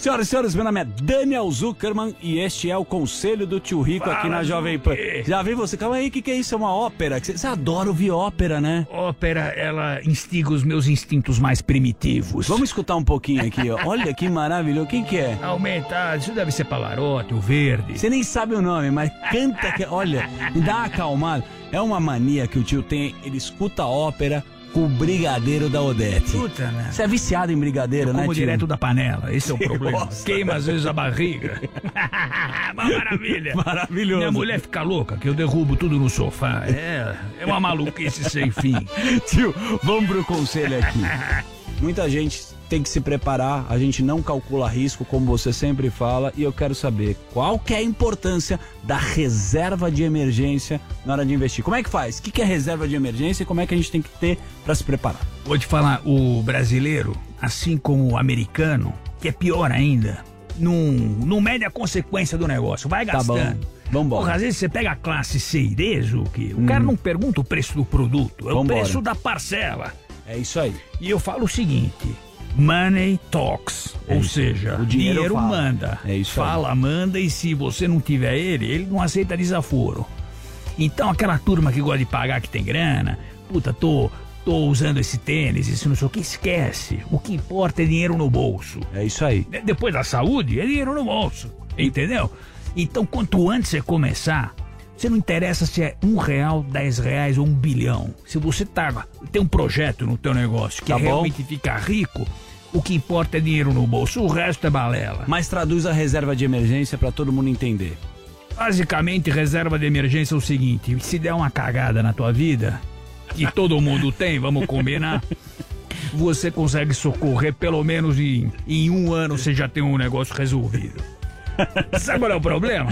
Senhoras e senhores, meu nome é Daniel Zuckerman e este é o Conselho do Tio Rico aqui Fala, na Jovem Pan. Já vi você? Calma aí, o que, que é isso? É uma ópera? Você, você adora ouvir ópera, né? Ópera, ela instiga os meus instintos mais primitivos. Vamos escutar um pouquinho aqui, ó. Olha que maravilhoso. Quem que é? Aumentar, isso deve ser Pavarotti, o Verde. Você nem sabe o nome, mas canta que. Olha, me dá uma acalmada. É uma mania que o tio tem. Ele escuta ópera o brigadeiro da Odete. Puta, né? Você é viciado em brigadeiro, Eu né, como tio? direto da panela, esse é o problema. Queima às vezes a barriga. uma maravilha. Maravilhoso. Minha mulher fica louca que eu derrubo tudo no sofá. É, é uma maluquice sem fim. Tio, vamos pro conselho aqui. Muita gente tem que se preparar, a gente não calcula risco, como você sempre fala, e eu quero saber qual que é a importância da reserva de emergência na hora de investir. Como é que faz? O que que é reserva de emergência e como é que a gente tem que ter para se preparar? Vou te falar, o brasileiro, assim como o americano, que é pior ainda, não, não mede a consequência do negócio, vai Tá gastando. Vambora. Porra, às vezes você pega a classe Cerezo, que o cara não pergunta o preço do produto, é Hum. Vambora. o preço da parcela. É isso aí. E eu falo o seguinte: money talks, É ou isso. seja, O dinheiro fala. manda. É isso aí. Fala, manda, e se você não tiver ele, ele não aceita desaforo. Então aquela turma que gosta de pagar que tem grana, puta, tô tô usando esse tênis, isso não sei o que, esquece. O que importa é dinheiro no bolso. É isso aí. De- Depois da saúde, é dinheiro no bolso. Entendeu? Então, quanto antes você começar, você não interessa se é um real, dez reais ou um bilhão. Se você tá, tem um projeto no teu negócio que Tá realmente ficar rico, o que importa é dinheiro no bolso, o resto é balela. Mas traduz a reserva de emergência pra todo mundo entender. Basicamente, reserva de emergência é o seguinte: se der uma cagada na tua vida, que todo mundo tem, vamos combinar. Você consegue socorrer pelo menos em, em um ano você já tem um negócio resolvido. Sabe qual é o problema?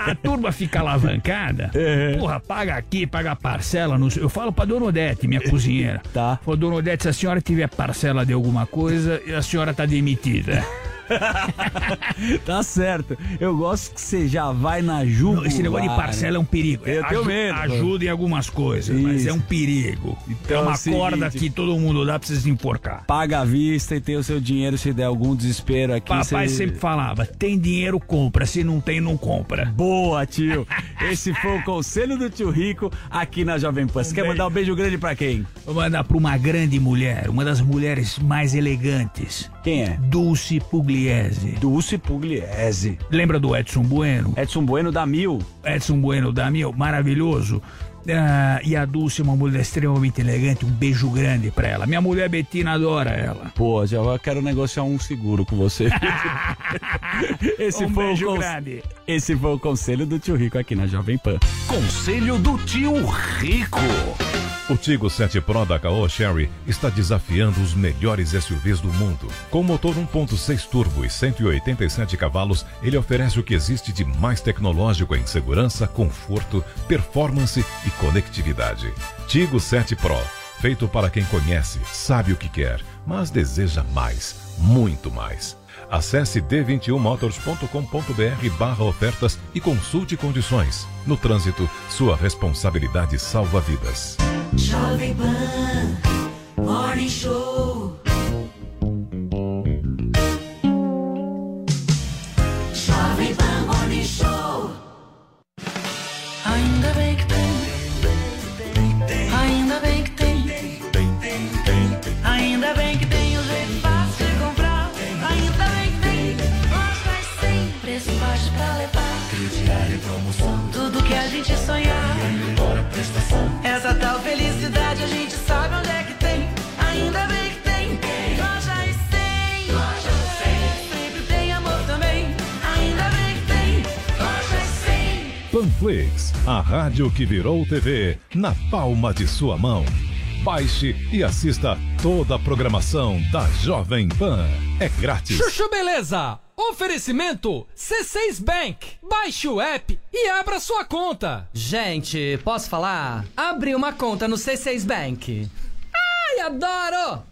A, a turma fica alavancada. Porra, paga aqui, paga parcela. No, eu falo pra Dona Odete, minha cozinheira. Tá. Falo, Dona Odete, se a senhora tiver parcela de alguma coisa, a senhora tá demitida. tá certo. Eu gosto que você já vai na jugular. Esse negócio de parcela é um perigo. Eu tenho Aju- medo. Ajuda em algumas coisas, mas Isso. é um perigo. Então é é uma seguinte- corda que todo mundo dá pra você se enforcar. Paga à vista e tem o seu dinheiro se der algum desespero aqui. Papai você- sempre falava: tem dinheiro, compra. Se não tem, não compra. Boa, tio. Esse foi o conselho do tio Rico aqui na Jovem Pan. Você quer mandar um beijo grande pra quem? Vou mandar pra uma grande mulher, uma das mulheres mais elegantes. Quem é? Dulce Pugliese. Dulce Pugliese. Lembra do Edson Bueno? Edson Bueno da Mil. Edson Bueno da Mil, maravilhoso. Ah, e a Dulce é uma mulher extremamente elegante, um beijo grande pra ela. Minha mulher Betina adora ela. Pô, já eu quero negociar um seguro com você. Esse Um foi beijo o grande. Esse foi o conselho do tio Rico aqui na Jovem Pan. Conselho do tio Rico. O Tigo 7 Pro da Caoa Sherry está desafiando os melhores SUVs do mundo. Com motor 1.6 turbo e 187 cavalos, ele oferece o que existe de mais tecnológico em segurança, conforto, performance e conectividade. Tigo 7 Pro, feito para quem conhece, sabe o que quer, mas deseja mais, muito mais. Acesse d21motors.com.br barra ofertas e consulte condições. No trânsito, sua responsabilidade salva vidas. Jovem Pan Morning Show. Panflix, a rádio que virou TV na palma de sua mão. Baixe e assista toda a programação da Jovem Pan. É grátis. Chuchu Beleza! Oferecimento C6 Bank. Baixe o app e abra sua conta. Gente, posso falar? Abri uma conta no C6 Bank. Ai, adoro!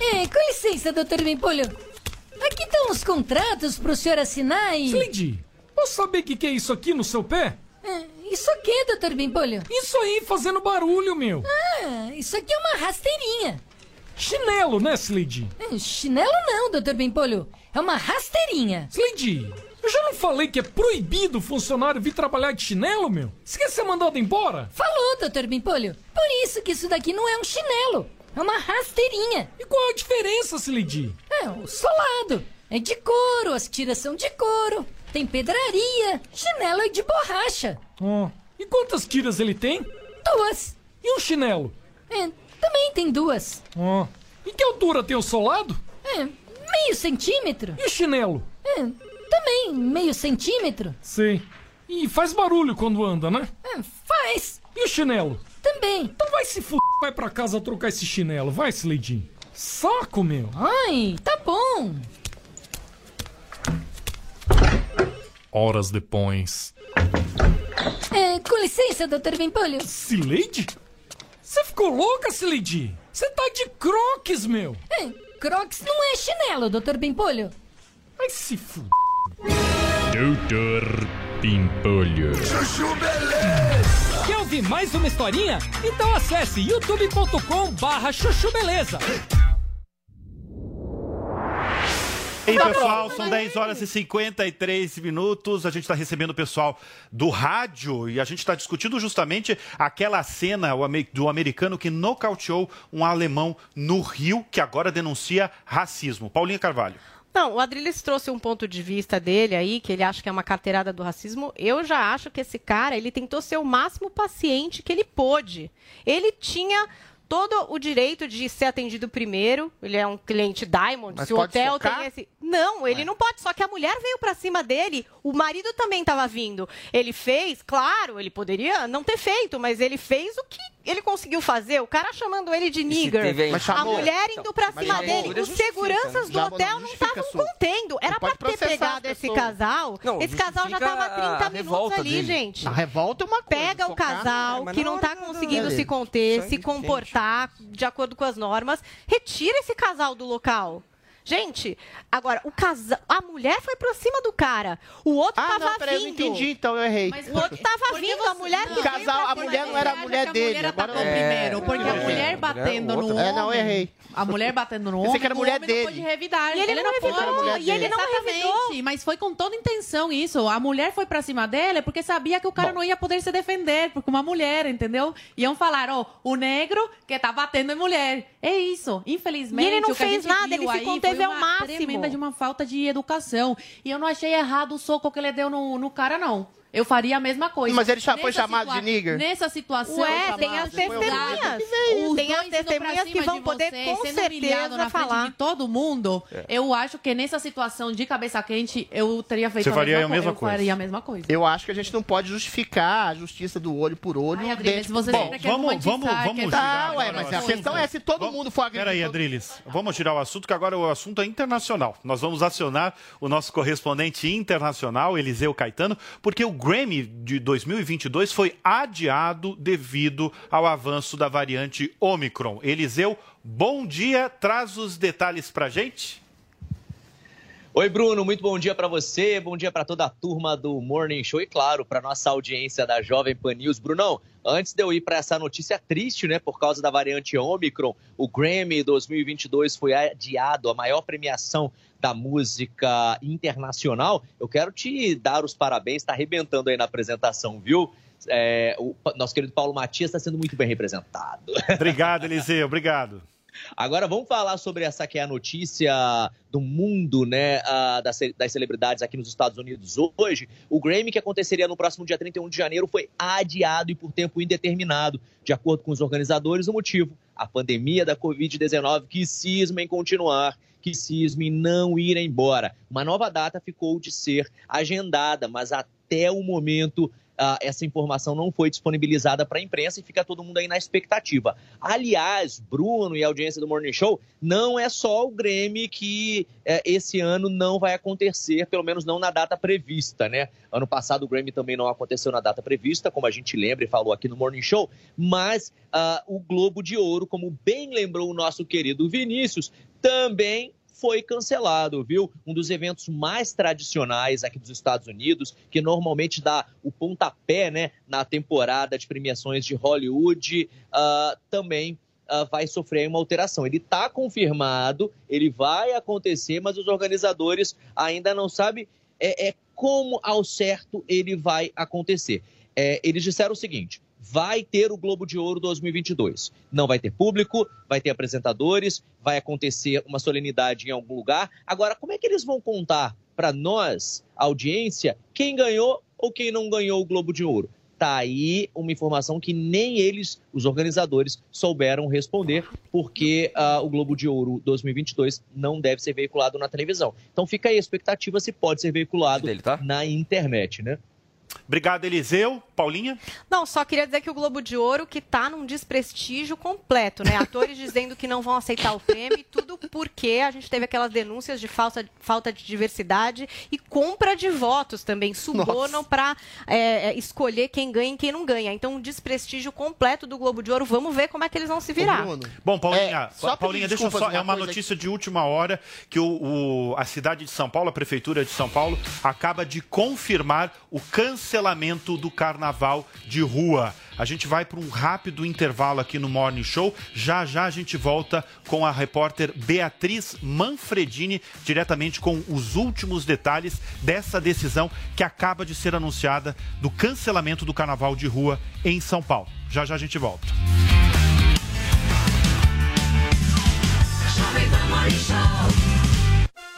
É, com licença, doutor Bimpolho. Aqui estão os contratos pro senhor assinar e... Slindy, posso saber o que, que é isso aqui no seu pé? É, isso aqui, doutor Bimpolho? Isso aí fazendo barulho, meu. Ah, isso aqui é uma rasteirinha. Chinelo, né, Slindy? Hum, Chinelo não, doutor Bimpolho. É uma rasteirinha. Slindy, eu já não falei que é proibido o funcionário vir trabalhar de chinelo, meu? Você quer ser mandado embora? Falou, doutor Bimpolho. Por isso que isso daqui não é um chinelo. É uma rasteirinha. E qual a diferença, Slindy? É, o solado. É de couro, as tiras são de couro. Tem pedraria. Chinelo é de borracha. Ó, e quantas tiras ele tem? Duas. E um chinelo? É, também tem duas. Ó. E que altura tem o solado? É, meio centímetro. E chinelo? É, também meio centímetro. Sei. E faz barulho quando anda, né? É, faz. E o chinelo? Também. Então vai se f... Vai pra casa trocar esse chinelo. Vai, Sledinho. Saco, meu. Ai, tá bom. Horas depois. É, com licença, doutor Bimpolho. Sileide? Você ficou louca, Sileide? Você tá de croques, meu. É, crocs não é chinelo, doutor Bimpolho. Vai se f... Doutor Pimpolho. Chuchu Beleza! Quer ouvir mais uma historinha? Então acesse youtube.com barra chuchu beleza. E aí, pessoal, são 10 horas e 53 minutos. A gente está recebendo o pessoal do rádio e a gente está discutindo justamente aquela cena do americano que nocauteou um alemão no Rio, que agora denuncia racismo. Paulinha Carvalho. Não, o Adriles trouxe um ponto de vista dele aí, que ele acha que é uma carteirada do racismo. Eu já acho que esse cara, ele tentou ser o máximo paciente que ele pôde. Ele tinha todo o direito de ser atendido primeiro. Ele é um cliente Diamond. Mas se o hotel socar? tem esse. Não, ele não pode. Só que a mulher veio pra cima dele. O marido também estava vindo. Ele fez, claro, ele poderia não ter feito, mas ele fez o que ele conseguiu fazer. O cara chamando ele de nigger. a mulher indo pra Mas cima chamou- dele. Os seguranças do Já, hotel não estavam contendo. Era pra ter pegado as esse casal. Não, esse casal já tava há 30 a minutos ali, dele. gente. A revolta é uma coisa. Pega o casal mas que não não é tá nada conseguindo se conter, se comportar de acordo com as normas. Retira esse casal do local. Gente, agora, o casal. A mulher foi pra cima do cara. O outro Ah, tava não, peraí, eu não vindo. entendi, então eu errei. O outro tava vindo, a mulher que O casal, a mulher não era a mulher dele. Agora eu- primeiro, porque a É. mulher batendo no homem. É, não, eu errei. A mulher batendo no homem, que era o mulher homem não dele. pode revidar. E ele não pode. revidou, e ele não revidou. mas foi com toda intenção isso. A mulher foi pra cima dele porque sabia que o cara não ia poder se defender, porque uma mulher, entendeu? Iam falar, ó, o negro que tá batendo em mulher. É isso. Infelizmente, E ele não o que a fez nada, ele se aí conteve ao uma máximo. tremenda de uma falta de educação. E eu não achei errado o soco que ele deu no, no cara, não. Eu faria a mesma coisa. Mas ele já foi chamado de nigger? Nessa situação. Ué, tem as testemunhas. Tem as testemunhas que vão de poder você, com sendo humilhado certeza na frente falar. de todo mundo. Eu acho que nessa situação de cabeça quente, eu teria feito Você a faria mesma, a mesma eu coisa? faria a mesma coisa. Eu acho que a gente não pode justificar a justiça do olho por olho. Ai, Adriles, dentro você quer vamos- vamos- vamos Ah, ué, mas a questão é se todo mundo for agredido. Peraí, Adriles, vamos tirar o assunto, que agora o assunto é internacional. Nós vamos acionar o nosso correspondente internacional, Eliseu Caetano, porque o Grammy de 2022 foi adiado devido ao avanço da variante Omicron. Eliseu, bom dia, traz os detalhes pra gente. Oi, Bruno, muito bom dia para você, bom dia para toda a turma do Morning Show e, claro, para nossa audiência da Jovem Pan News. Brunão, antes de eu ir para essa notícia triste, né, por causa da variante Omicron, o Grammy 2022 foi adiado, a maior premiação da música internacional. Eu quero te dar os parabéns, está arrebentando aí na apresentação, viu? É, o nosso querido Paulo Matias está sendo muito bem representado. Obrigado, Eliseu, obrigado. Agora vamos falar sobre essa que é a notícia do mundo, né, das, ce- das celebridades aqui nos Estados Unidos hoje. O Grammy que aconteceria no próximo dia 31 de janeiro foi adiado e por tempo indeterminado. De acordo com os organizadores, o motivo, a pandemia da Covid-19 que cisma em continuar, que cisma em não ir embora. Uma nova data ficou de ser agendada, mas até o momento essa informação não foi disponibilizada para a imprensa e fica todo mundo aí na expectativa. Aliás, Bruno e a audiência do Morning Show, não é só o Grêmio que eh, esse ano não vai acontecer, pelo menos não na data prevista, né? Ano passado o Grammy também não aconteceu na data prevista, como a gente lembra e falou aqui no Morning Show, mas ah, o Globo de Ouro, como bem lembrou o nosso querido Vinícius, também foi cancelado, viu? Um dos eventos mais tradicionais aqui dos Estados Unidos, que normalmente dá o pontapé, né, na temporada de premiações de Hollywood, ah, também ah, vai sofrer uma alteração. Ele está confirmado, ele vai acontecer, mas os organizadores ainda não sabem é, é como ao certo ele vai acontecer. É, eles disseram o seguinte: vai ter o Globo de Ouro 2022. Não vai ter público, vai ter apresentadores, vai acontecer uma solenidade em algum lugar. Agora, como é que eles vão contar para nós, audiência, quem ganhou ou quem não ganhou o Globo de Ouro? tá aí uma informação que nem eles, os organizadores, souberam responder, porque ah, o Globo de Ouro 2022 não deve ser veiculado na televisão. Então fica aí a expectativa se pode ser veiculado na internet, né? Obrigado, Eliseu. Paulinha? Não, só queria dizer que o Globo de Ouro que tá num desprestígio completo, né? Atores dizendo que não vão aceitar o prêmio e tudo porque a gente teve aquelas denúncias de falsa, falta de diversidade e compra de votos também, subornam para escolher quem ganha e quem não ganha. Então, um desprestígio completo do Globo de Ouro. Vamos ver como é que eles vão se virar. Bom, Paulinha, É, só Paulinha deixa eu só. uma É uma notícia de última hora que o, o- a cidade de São Paulo, a prefeitura de São Paulo, acaba de confirmar o cancelamento do carnaval de rua. A gente vai para um rápido intervalo aqui no Morning Show. Já já a gente volta com a repórter Beatriz Manfredini, diretamente com os últimos detalhes dessa decisão que acaba de ser anunciada do cancelamento do carnaval de rua em São Paulo. Já já a gente volta.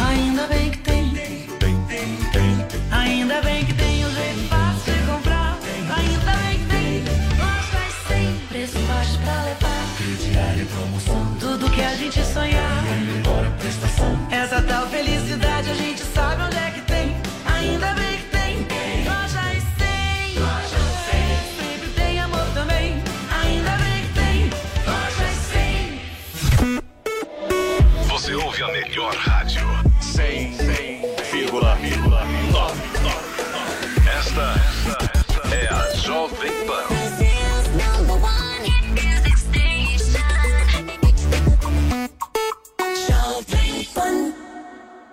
Ainda bem que tem. Ainda bem que tem um jeito fácil de comprar. Ainda bem que tem. Lojas sem preço baixo pra levar. Crediário promoção. Tudo que a gente sonhar. Embora prestação. Essa tal felicidade a gente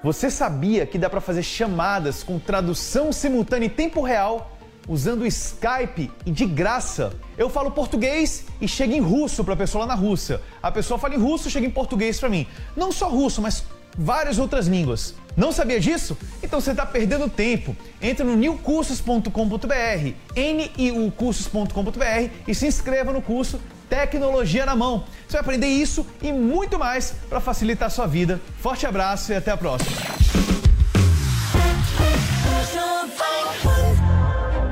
Você sabia que dá para fazer chamadas com tradução simultânea em tempo real usando o Skype e de graça? Eu falo português e chega em russo para a pessoa lá na Rússia. A pessoa fala em russo chega em português para mim. Não só russo, mas várias outras línguas. Não sabia disso? Então você está perdendo tempo. Entre no newcursos.com.br, niucursos.com.br e se inscreva no curso Tecnologia na Mão. Você vai aprender isso e muito mais para facilitar a sua vida. Forte abraço e até a próxima.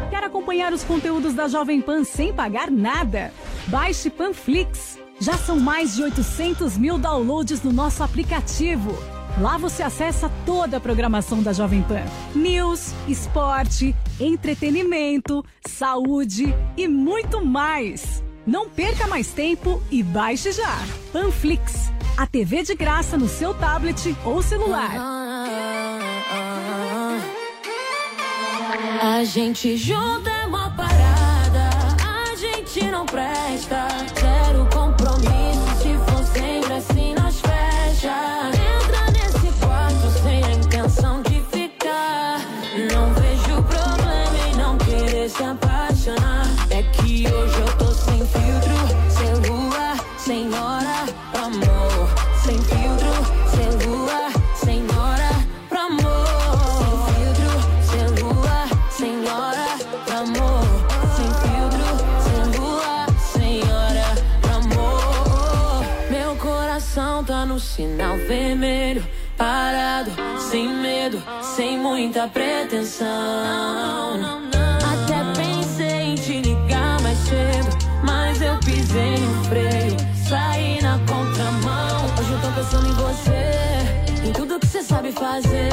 Quer acompanhar os conteúdos da Jovem Pan sem pagar nada? Baixe Panflix. Já são mais de 800 mil downloads no nosso aplicativo. Lá você acessa toda a programação da Jovem Pan: news, esporte, entretenimento, saúde e muito mais. Não perca mais tempo e baixe já. Panflix, a TV de graça no seu tablet ou celular. A gente junta vermelho, parado, sem medo, sem muita pretensão. Até pensei em te ligar mais cedo, mas eu pisei no freio, saí na contramão. Hoje eu tô pensando em você, em tudo que você sabe fazer.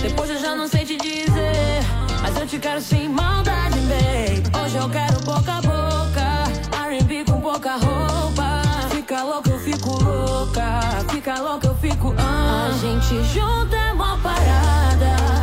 Depois eu já não sei te dizer, mas eu te quero sem maldade, babe. Hoje eu quero boca a boca, R&B com pouca roupa. Fica louca, eu fico louca. Fica louca, fico. ah. A gente junta é mó parada.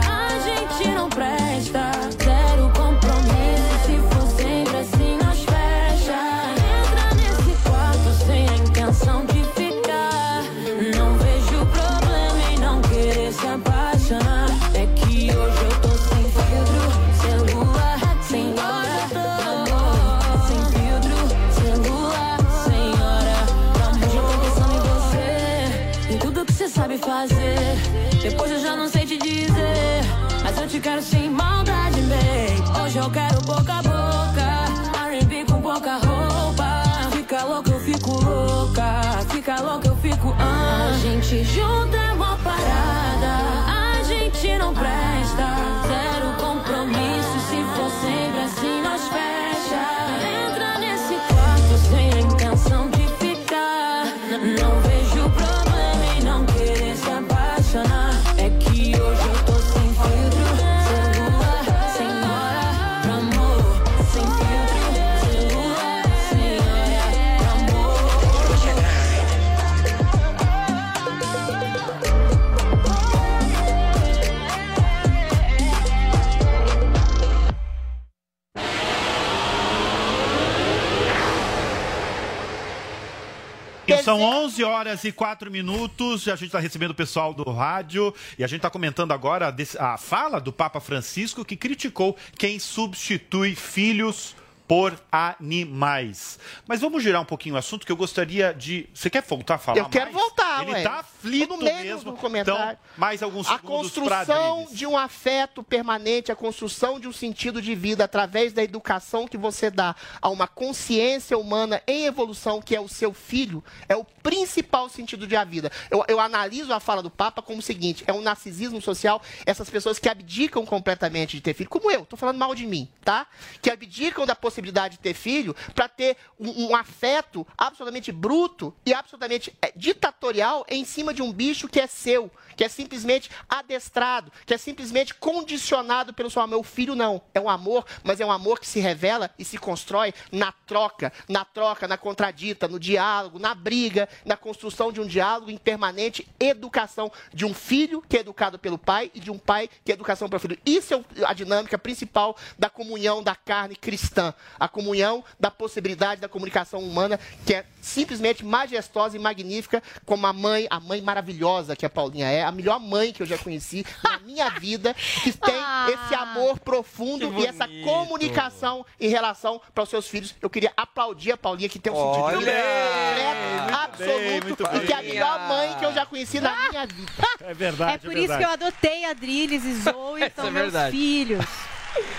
São 11 horas e 4 minutos. A gente está recebendo o pessoal do rádio e a gente está comentando agora a, fala do Papa Francisco que criticou quem substitui filhos por animais. Mas vamos girar um pouquinho o assunto que eu gostaria de. Você quer voltar a falar? Eu quero mais? voltar, Ele está aflito Tô no mesmo. do comentário. Então, mais alguns A construção de um afeto permanente, a construção de um sentido de vida através da educação que você dá a uma consciência humana em evolução, que é o seu filho, é o principal sentido de a vida. Eu, eu analiso a fala do Papa como o seguinte: é um narcisismo social, essas pessoas que abdicam completamente de ter filho, como eu, tô falando mal de mim, tá? Que abdicam da possibilidade de ter filho para ter um, um afeto absolutamente bruto e absolutamente é, ditatorial em cima de um bicho que é seu, que é simplesmente adestrado, que é simplesmente condicionado pelo seu amor. O filho não, é um amor, mas é um amor que se revela e se constrói na troca, na troca, na contradita, no diálogo, na briga, na construção de um diálogo em permanente educação de um filho que é educado pelo pai e de um pai que é educação pelo filho. Isso é o- a dinâmica principal da comunhão da carne cristã, a comunhão da possibilidade da comunicação humana que é simplesmente majestosa e magnífica, como a mãe, a mãe maravilhosa que a Paulinha é, a melhor mãe que eu já conheci na minha vida, que tem esse amor profundo e essa comunicação em relação para os seus filhos. Eu queria aplaudir a Paulinha que tem um sentido Olha! completo, absoluto muito e que é a bem. melhor mãe que eu já conheci na minha vida. É verdade. É por isso que eu adotei a Drilis e Zoe, são é meus verdade. filhos.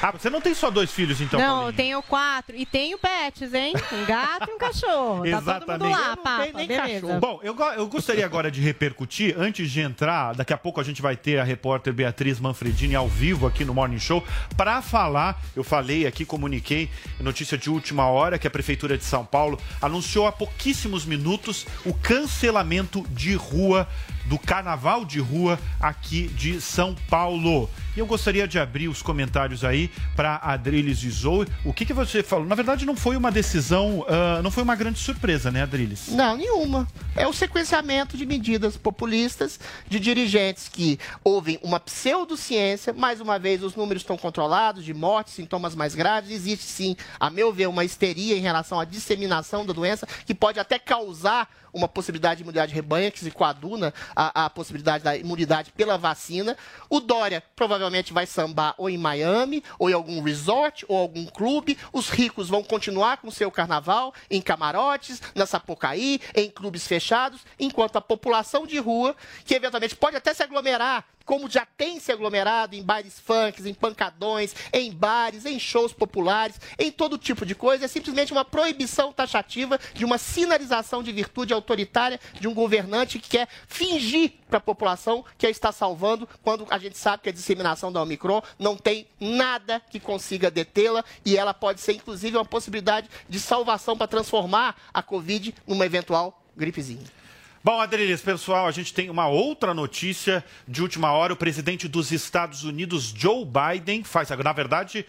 Ah, você não tem só dois filhos, então, não, eu tenho quatro. E tenho pets, hein? Um gato e um cachorro. Tá todo mundo lá, papa. Beleza. Bom, eu, eu gostaria agora de repercutir, antes de entrar, daqui a pouco a gente vai ter a repórter Beatriz Manfredini ao vivo aqui no Morning Show, para falar, eu falei aqui, comuniquei, notícia de última hora, que a Prefeitura de São Paulo anunciou há pouquíssimos minutos o cancelamento de rua, do carnaval de rua aqui de São Paulo. E eu gostaria de abrir os comentários aí para Adriles e Zoe. O que, que você falou? Na verdade, não foi uma decisão, ah, não foi uma grande surpresa, né, Adriles? Não, nenhuma. É o sequenciamento de medidas populistas de dirigentes que ouvem uma pseudociência. Mais uma vez, os números estão controlados de mortes, sintomas mais graves. Existe sim, a meu ver, uma histeria em relação à disseminação da doença, que pode até causar uma possibilidade de imunidade de rebanho, que se coaduna a, a possibilidade da imunidade pela vacina. O Dória provavelmente vai sambar ou em Miami, ou em algum resort, ou algum clube. Os ricos vão continuar com seu carnaval em camarotes, na Sapucaí, em clubes fechados, enquanto a população de rua, que eventualmente pode até se aglomerar como já tem se aglomerado em bares funks, em pancadões, em bares, em shows populares, em todo tipo de coisa, é simplesmente uma proibição taxativa de uma sinalização de virtude autoritária de um governante que quer fingir para a população que a está salvando, quando a gente sabe que a disseminação da Omicron não tem nada que consiga detê-la e ela pode ser, inclusive, uma possibilidade de salvação para transformar a Covid numa eventual gripezinha. Bom, Adriles, pessoal, a gente tem uma outra notícia de última hora. O presidente dos Estados Unidos, Joe Biden, faz, na verdade,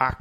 a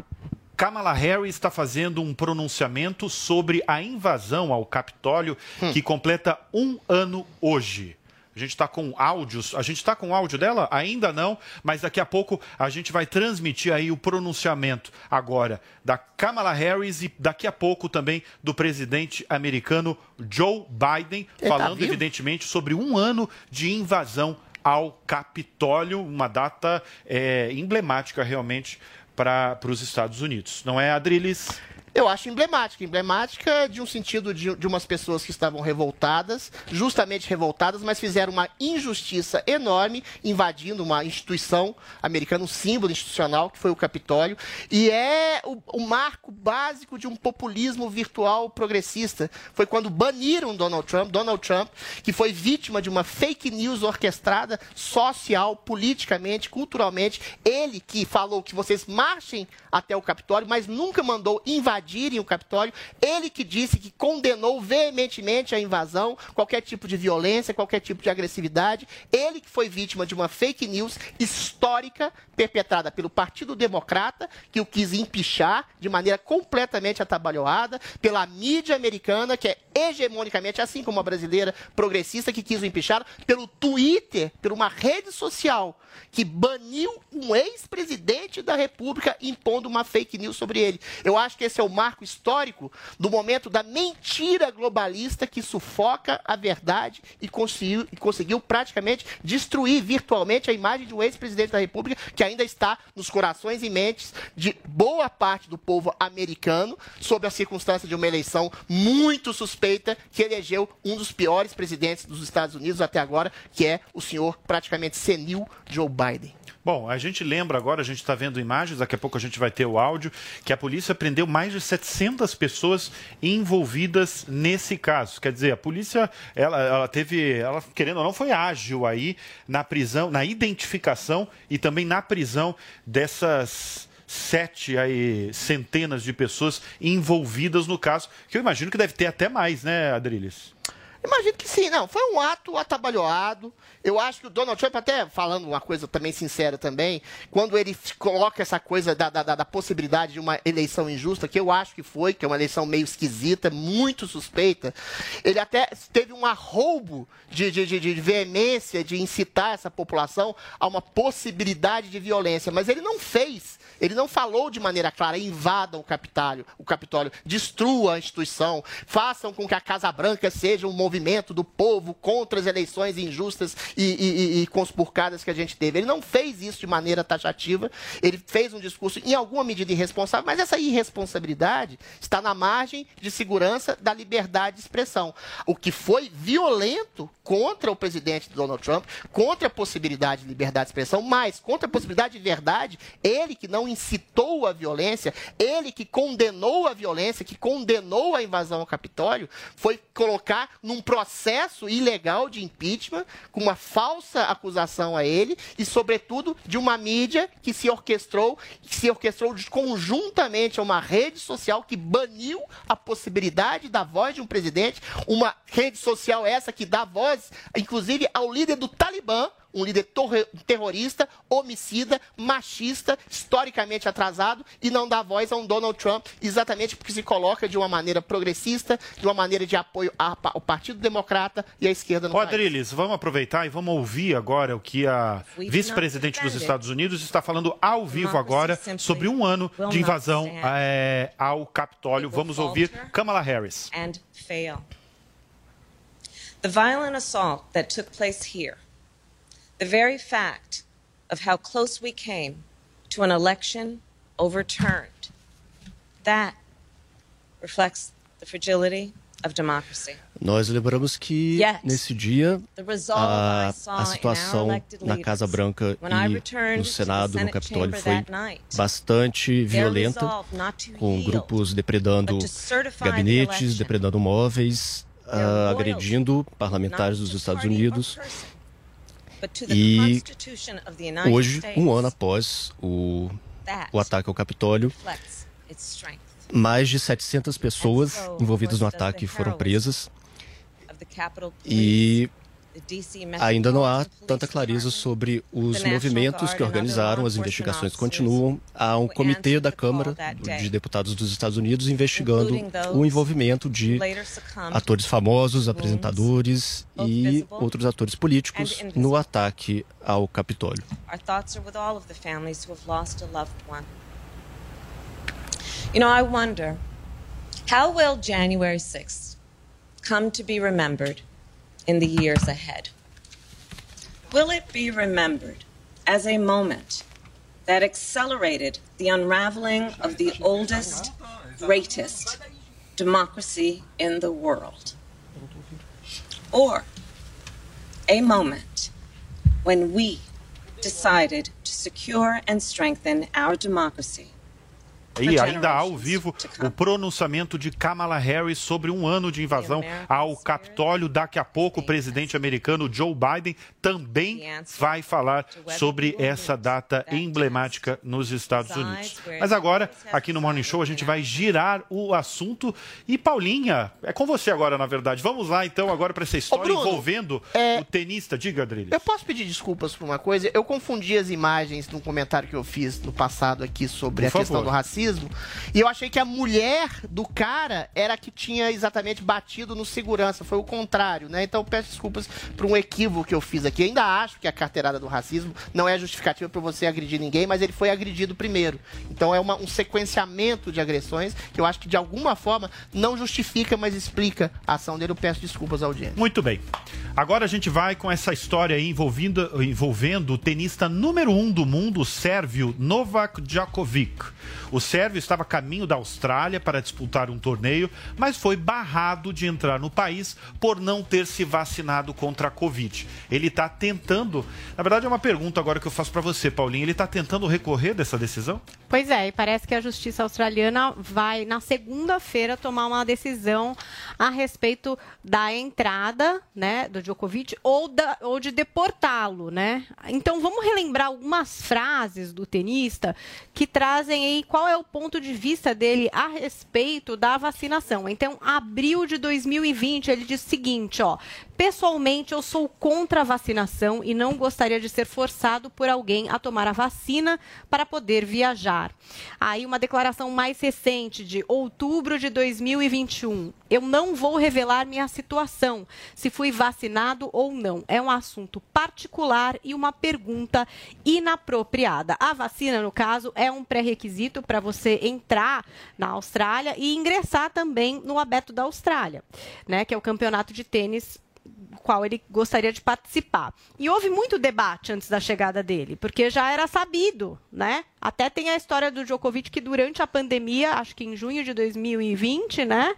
Kamala Harris está fazendo um pronunciamento sobre a invasão ao Capitólio, que completa um ano hoje. A gente está com áudios. A gente está com áudio dela? Ainda não, mas daqui a pouco a gente vai transmitir aí o pronunciamento agora da Kamala Harris e daqui a pouco também do presidente americano Joe Biden, Ele tá falando vivo? evidentemente sobre um ano de invasão ao Capitólio, uma data é, emblemática realmente para os Estados Unidos. Não é, Adriles? Eu acho emblemática. Emblemática de um sentido de, de umas pessoas que estavam revoltadas, justamente revoltadas, mas fizeram uma injustiça enorme, invadindo uma instituição americana, um símbolo institucional, que foi o Capitólio. E é o, o marco básico de um populismo virtual progressista. Foi quando baniram Donald Trump, Donald Trump, que foi vítima de uma fake news orquestrada social, politicamente, culturalmente. Ele que falou que vocês marchem até o Capitólio, mas nunca mandou invadirem o Capitólio. Ele que disse que condenou veementemente a invasão, qualquer tipo de violência, qualquer tipo de agressividade. Ele que foi vítima de uma fake news histórica perpetrada pelo Partido Democrata, que o quis empichar de maneira completamente atabalhoada, pela mídia americana, que é hegemonicamente, assim como a brasileira progressista, que quis o empichar, pelo Twitter, por uma rede social que baniu um ex-presidente da República impondo uma fake news sobre ele. Eu acho que esse é o marco histórico do momento da mentira globalista que sufoca a verdade e conseguiu, e conseguiu praticamente destruir virtualmente a imagem de um ex-presidente da República que ainda está nos corações e mentes de boa parte do povo americano sob a circunstância de uma eleição muito suspeita que elegeu um dos piores presidentes dos Estados Unidos até agora, que é o senhor praticamente senil Joe Biden. Bom, a gente lembra agora, a gente está vendo imagens, daqui a pouco a gente vai ter o áudio, que a polícia prendeu mais de 700 pessoas envolvidas nesse caso. Quer dizer, a polícia, ela, ela teve, ela querendo ou não, foi ágil aí na prisão, na identificação e também na prisão dessas sete aí, centenas de pessoas envolvidas no caso, que eu imagino que deve ter até mais, né, Adriles? Imagino que sim, não. Foi um ato atabalhoado. Eu acho que o Donald Trump, até falando uma coisa também sincera também, quando ele coloca essa coisa da, da, da possibilidade de uma eleição injusta, que eu acho que foi, que é uma eleição meio esquisita, muito suspeita, ele até teve um arroubo de, de, de, de veemência, de incitar essa população a uma possibilidade de violência. Mas ele não fez. Ele não falou de maneira clara, invadam o Capitólio, o Capitólio, destrua a instituição, façam com que a Casa Branca seja um movimento do povo contra as eleições injustas e, e, e conspurcadas que a gente teve. Ele não fez isso de maneira taxativa, ele fez um discurso em alguma medida irresponsável, mas essa irresponsabilidade está na margem de segurança da liberdade de expressão. O que foi violento contra o presidente Donald Trump, contra a possibilidade de liberdade de expressão, mas contra a possibilidade de verdade, ele que não incitou a violência, ele que condenou a violência, que condenou a invasão ao Capitólio, foi colocar num processo ilegal de impeachment, com uma falsa acusação a ele e, sobretudo, de uma mídia que se orquestrou, que se orquestrou conjuntamente a uma rede social que baniu a possibilidade da voz de um presidente, uma rede social essa que dá voz, inclusive, ao líder do Talibã, um líder terrorista, homicida, machista, historicamente atrasado, e não dá voz a um Donald Trump, exatamente porque se coloca de uma maneira progressista, de uma maneira de apoio ao Partido Democrata e à esquerda no Ô, país. Adriles, vamos aproveitar e vamos ouvir agora o que a vice-presidente dos. Estados Unidos está falando ao vivo agora sobre um ano de invasão eh, ao Capitólio. Vamos ouvir Kamala Harris. and fail. The violent assault that took place here, the very fact of how close we came to an election overturned, that reflects the fragility of democracy. Nós lembramos que Yet, nesse dia a, a situação na Casa Branca e no Senado, no Capitólio, foi bastante violenta, com grupos depredando gabinetes, depredando móveis, loyalty, agredindo parlamentares dos Estados Unidos. E hoje, um ano após o, o ataque ao Capitólio, mais de 700 pessoas envolvidas no ataque foram presas. e ainda não há tanta clareza sobre os movimentos que organizaram, as investigações continuam. Há um comitê da Câmara de Deputados dos Estados Unidos investigando o envolvimento de atores famosos, apresentadores e outros atores políticos no ataque ao Capitólio. You know, I wonder how will January 6th come to be remembered in the years ahead? Will it be remembered as a moment that accelerated the unraveling of the oldest, greatest democracy in the world? Or a moment when we decided to secure and strengthen our democracy. E ainda ao vivo o pronunciamento de Kamala Harris sobre um ano de invasão ao Capitólio. Daqui a pouco o presidente americano Joe Biden também vai falar sobre essa data emblemática nos Estados Unidos. Mas agora, aqui no Morning Show, a gente vai girar o assunto. E Paulinha, é com você agora, na verdade. Vamos lá então agora para essa história Bruno, envolvendo o tenista. Diga, Adrilho. Eu posso pedir desculpas por uma coisa? Eu confundi as imagens num comentário que eu fiz no passado aqui sobre Por a questão favor. do racismo. E eu achei que a mulher do cara era a que tinha exatamente batido no segurança. Foi o contrário, né? Então peço desculpas por um equívoco que eu fiz aqui. Ainda acho que a carteirada do racismo não é justificativa para você agredir ninguém, mas ele foi agredido primeiro. Então é uma- um sequenciamento de agressões que eu acho que de alguma forma não justifica, mas explica a ação dele. Eu peço desculpas à audiência. Muito bem. Agora a gente vai com essa história aí envolvendo, envolvendo o tenista número um do mundo, o sérvio Novak Djokovic. O sérvio estava a caminho da Austrália para disputar um torneio, mas foi barrado de entrar no país por não ter se vacinado contra a Covid. Ele está tentando. Na verdade, é uma pergunta agora que eu faço para você, Paulinho. Ele está tentando recorrer dessa decisão? Pois é, e parece que a justiça australiana vai, na segunda-feira, tomar uma decisão a respeito da entrada né, do Djokovic ou, da, ou de deportá-lo. Né? Então, vamos relembrar algumas frases do tenista que trazem aí qual é o ponto de vista dele a respeito da vacinação. Então, abril de 2020, ele diz o seguinte, ó. Pessoalmente, eu sou contra a vacinação e não gostaria de ser forçado por alguém a tomar a vacina para poder viajar. Aí, uma declaração mais recente, de outubro de 2021. Eu não vou revelar minha situação, se fui vacinado ou não. É um assunto particular e uma pergunta inapropriada. A vacina, no caso, é um pré-requisito para você entrar na Austrália e ingressar também no Aberto da Austrália, né, que é o campeonato de tênis qual ele gostaria de participar. E houve muito debate antes da chegada dele, porque já era sabido, né? Até tem a história do Djokovic que durante a pandemia, acho que em junho de 2020, né,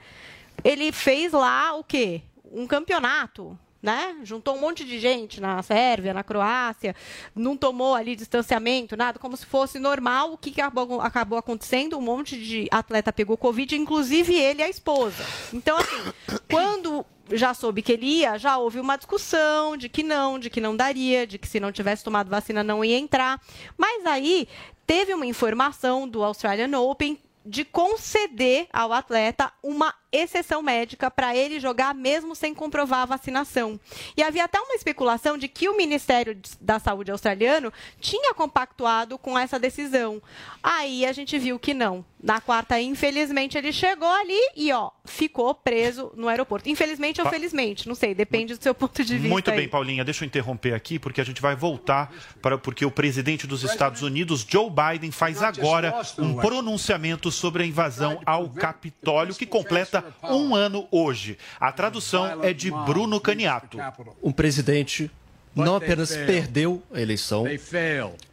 ele fez lá o quê? Um campeonato, né? Juntou um monte de gente na Sérvia, na Croácia, não tomou ali distanciamento, nada, como se fosse normal. O que, acabou, acabou acontecendo? Um monte de atleta pegou Covid, inclusive ele e a esposa. Então, assim, quando já soube que ele ia, já houve uma discussão de que não, de que não daria, de que se não tivesse tomado vacina não ia entrar. Mas aí teve uma informação do Australian Open de conceder ao atleta uma exceção médica para ele jogar mesmo sem comprovar a vacinação. E havia até uma especulação de que o Ministério da Saúde australiano tinha compactuado com essa decisão. Aí a gente viu que não. Na quarta, infelizmente, ele chegou ali e ó, ficou preso no aeroporto. Infelizmente ou Pa- felizmente, não sei, depende do seu ponto de vista. Muito aí. bem, Paulinha. Deixa eu interromper aqui, porque a gente vai voltar para porque o presidente dos Estados Unidos, Joe Biden, faz agora um pronunciamento sobre a invasão ao Capitólio, que completa um ano hoje. A tradução é de Bruno Caniato. Um presidente não apenas perdeu a eleição,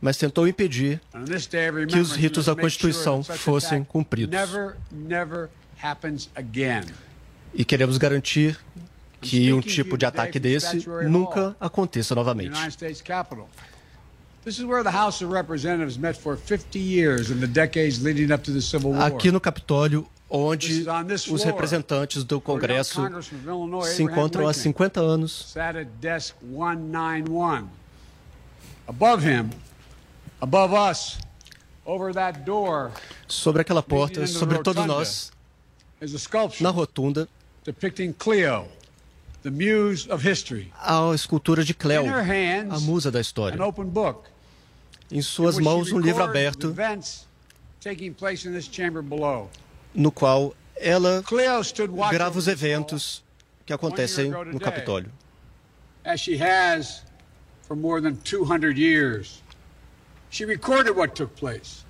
mas tentou impedir que os ritos da Constituição fossem cumpridos. E queremos garantir que um tipo de ataque desse nunca aconteça novamente. United States Capitol. This is where the House of Representatives met for 50 years in the decades leading up to the Civil War. Aqui no Capitólio, onde os representantes do Congresso se encontram há Lincoln, 50 anos. Sat at desk 191. Above him, above us, over that door, Sobre aquela porta, sobre todos nós, is a sculpture na rotunda, depicting Cleo, the muse of history. há a escultura de Cleo, a musa da história. Em suas mãos, um livro aberto, no qual ela grava os eventos que acontecem no. Capitólio. as she has for more than 200 years. She recorded what took place.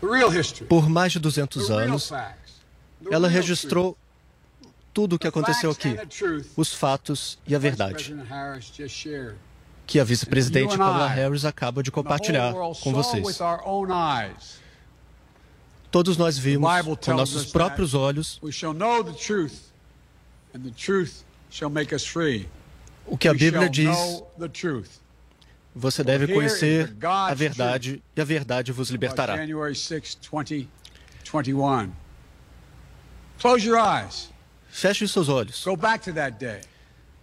The real history. Por mais de 200 the real anos, ela registrou tudo o que aconteceu aqui, os fatos e a verdade, que a vice-presidente Kamala Harris acaba de compartilhar com vocês. Todos nós vimos com nossos próprios olhos o que a Bíblia diz. Você deve conhecer a verdade e a verdade vos libertará. January 6, 2021. Close your eyes. Feche os seus olhos.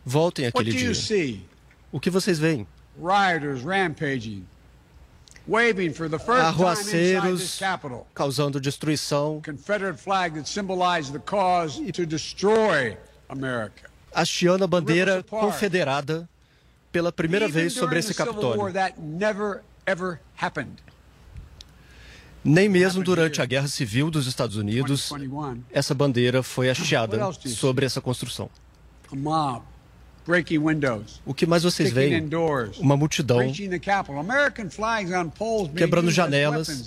Voltem àquele dia. O que vocês veem? Rioters rampaging, Arruaceiros causando destruição, Confederate flag that symbolized the cause to destroy America. hasteando a bandeira confederada pela primeira vez sobre esse Capitólio. War, that never ever happened. Nem mesmo durante a Guerra Civil dos Estados Unidos, 2021, essa bandeira foi hasteada sobre essa construção. O que mais vocês veem? Uma multidão breaching the Capitol. American flags on poles being quebrando janelas,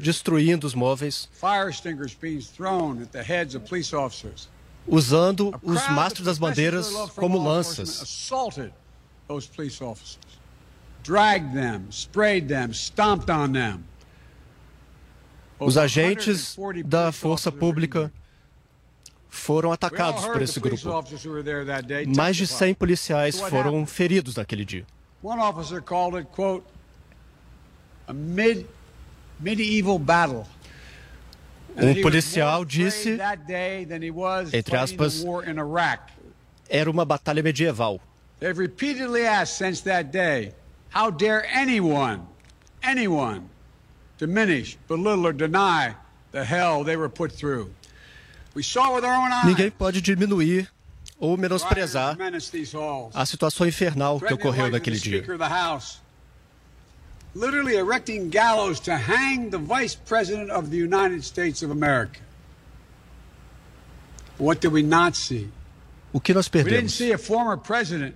destruindo os móveis, Fire extinguishers being thrown at the heads of police officers. usando os mastros das bandeiras como lanças. Assaulted those police officers, dragged them, sprayed them, stomped on them. Os agentes da força pública foram atacados por esse grupo. Mais de testify. 100 policiais foram feridos naquele dia. One officer called it, quote, a mid medieval battle. Um policial disse, entre aspas. Era uma batalha medieval. They've repeatedly asked since that day, how dare anyone, anyone, diminish, belittle, or deny the hell they were put through? Ninguém pode diminuir ou menosprezar Rioters menaced these halls. a situação infernal que ocorreu naquele dia. Speaker of the House, literally erecting gallows to hang the Vice President of the United States of America. What did we not see? O que nós We didn't see a former president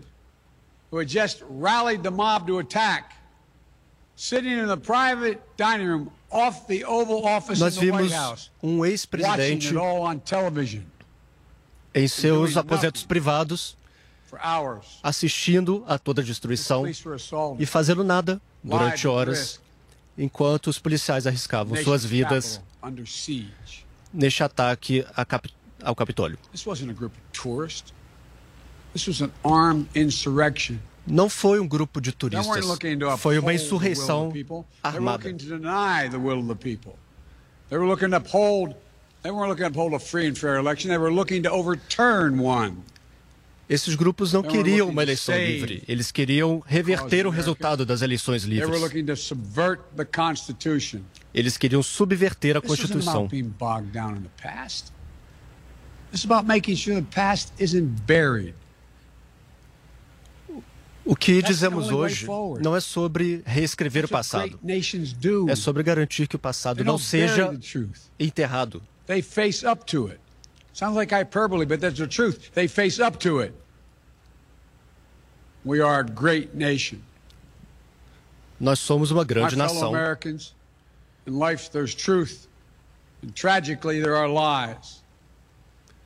who had just rallied the mob to attack, sitting in the private dining room Nós vimos um ex-presidente em seus aposentos privados, assistindo a toda a destruição e fazendo nada durante horas, enquanto os policiais arriscavam suas vidas capital under siege. neste ataque ao Capitólio. Não foi um grupo de turistas, foi uma insurreição armada. Esses grupos não queriam uma eleição livre, eles queriam reverter o resultado das eleições livres. Eles queriam subverter a Constituição. about being bogged down in the past. This is about making sure the past isn't buried. O que dizemos hoje não é sobre reescrever o passado, é sobre garantir que o passado não seja enterrado. They face up to it. Sounds like hyperbole, but that's the truth. They face up to it. We are a great nation. Nós somos uma grande nação. Americans, in life there's truth, and tragically there are lies.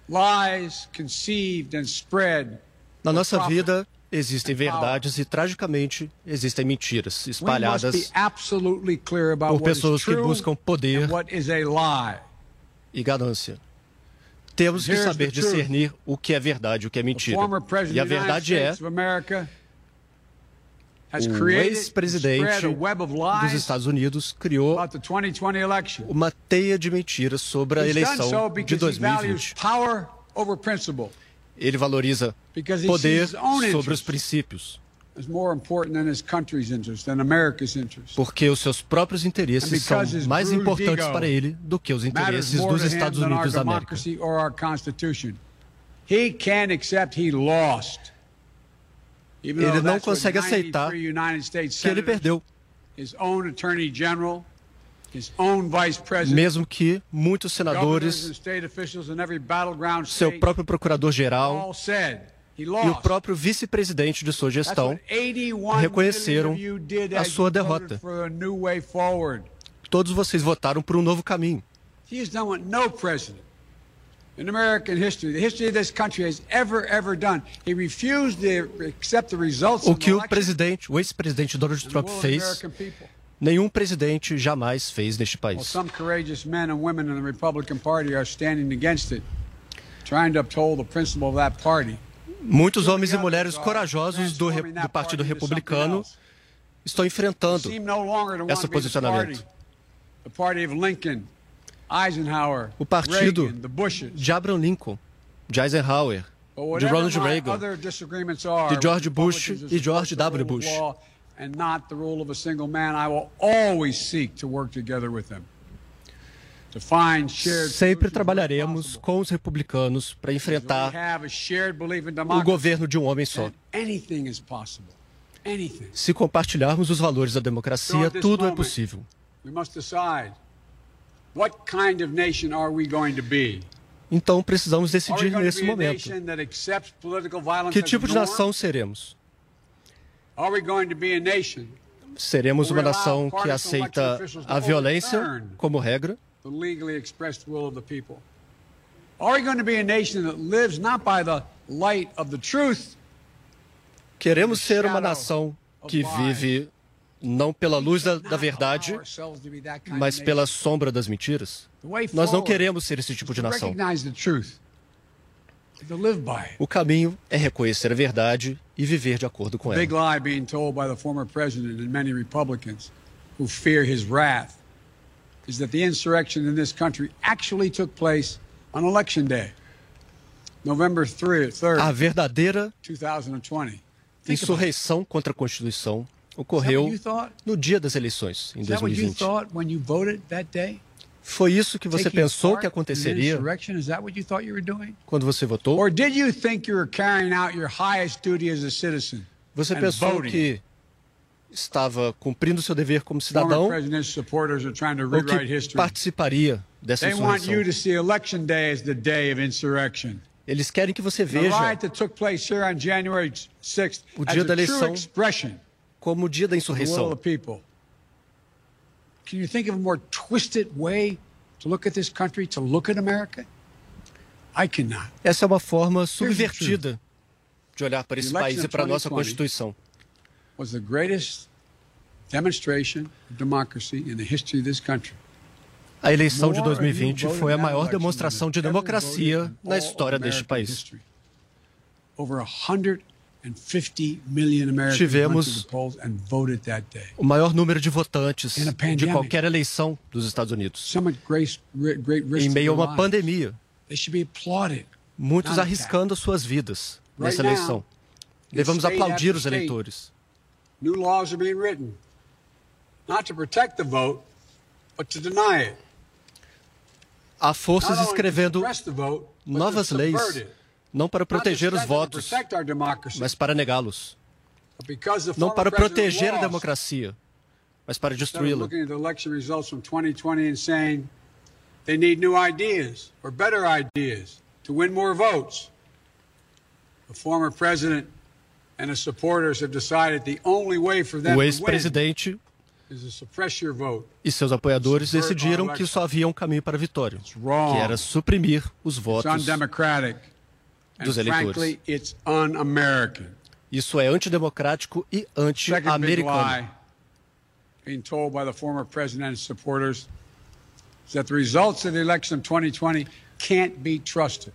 Lies conceived and spread. Na nossa vida existem verdades e, tragicamente, existem mentiras espalhadas por pessoas que buscam poder e ganância. Temos que saber discernir o que é verdade e o que é mentira. E a verdade é o ex-presidente dos Estados Unidos criou about the 2020 election. uma teia de mentiras sobre a eleição de because he values 2020. Ele valoriza poder sobre os princípios, Is more important than his country's interest, than America's interest. porque os seus próprios interesses são mais importantes para ele do que os interesses dos Estados Unidos da América. Ele não consegue aceitar 93 United States que ele perdeu, mesmo que muitos senadores, seu próprio procurador-geral e o próprio vice-presidente de sua gestão what 81 reconheceram a sua derrota. Todos vocês votaram por um novo caminho. He has done what no president in American history, the history of this country, has ever, ever done. He refused to accept the results O que o presidente, o ex-presidente Donald Trump fez. Nenhum presidente jamais fez neste Well, país. some courageous men and women in the Republican Party are standing against it, trying to uphold the principle of that party. Muitos homens e mulheres corajosos do, do Partido Republicano estão enfrentando esse posicionamento. O partido de Abraham Lincoln, de Eisenhower, de Ronald Reagan, de George Bush e George W. Bush. And not the rule of a single man, I will always seek to work together with them. Sempre trabalharemos com os republicanos para enfrentar o governo de um homem só. Se compartilharmos os valores da democracia, tudo é possível. Então precisamos decidir nesse momento. Que tipo de nação seremos? Are we going to be a nation Seremos uma nação que aceita a violência como regra? the legally expressed will of the people? Are we going to be a nation that lives not by the light of the truth, Queremos ser uma nação que vive não pela luz da, da verdade, mas pela sombra das mentiras? Nós não queremos ser esse tipo de nação. recognize the truth, to live by it. O caminho é reconhecer a verdade e viver de acordo com ela. lie being told by the former president and many Republicans who fear his wrath is that the insurrection in this country actually took place on election day, November 3rd, 3rd A verdadeira 2020. insurreição contra a Constituição ocorreu no dia das eleições, em Is that what you 2020. Foi isso que você pensou que aconteceria quando você votou? Citizen? Você pensou que estava cumprindo seu dever como cidadão ou que participaria dessa insurreição? Eles querem que você veja riot that took place here on January 6th o dia da eleição como o dia da insurreição. Can you think of a more twisted way to look at this country, to look at America? I cannot. Essa é uma forma subvertida de olhar para esse país e para a nossa 2020 Constituição. Was the greatest demonstration of democracy in the history of this country. A eleição de More of you 2020 voted foi a maior demonstração de democracia na história deste país. history. Over 150 million Americans Tivemos. O maior número de votantes de qualquer eleição dos Estados Unidos. Em meio a uma pandemia, muitos arriscando suas vidas nessa eleição. Devemos aplaudir os eleitores. New laws are being written, not to protect the vote, but to deny it. Há forças escrevendo novas leis. Não para proteger os votos, mas para negá-los. Não para proteger a democracia, mas para destruí-la. looking at the election results from 2020 and saying they need new ideas or better ideas to win more votes. The former president and his supporters have decided the only way for them O ex-presidente is to suppress your vote. e seus apoiadores decidiram que só havia um caminho para a vitória, que era suprimir os votos dos eleitores. Isso é antidemocrático e anti-americano. lie being told by the former president and his supporters is that the results of the election of 2020 can't be trusted.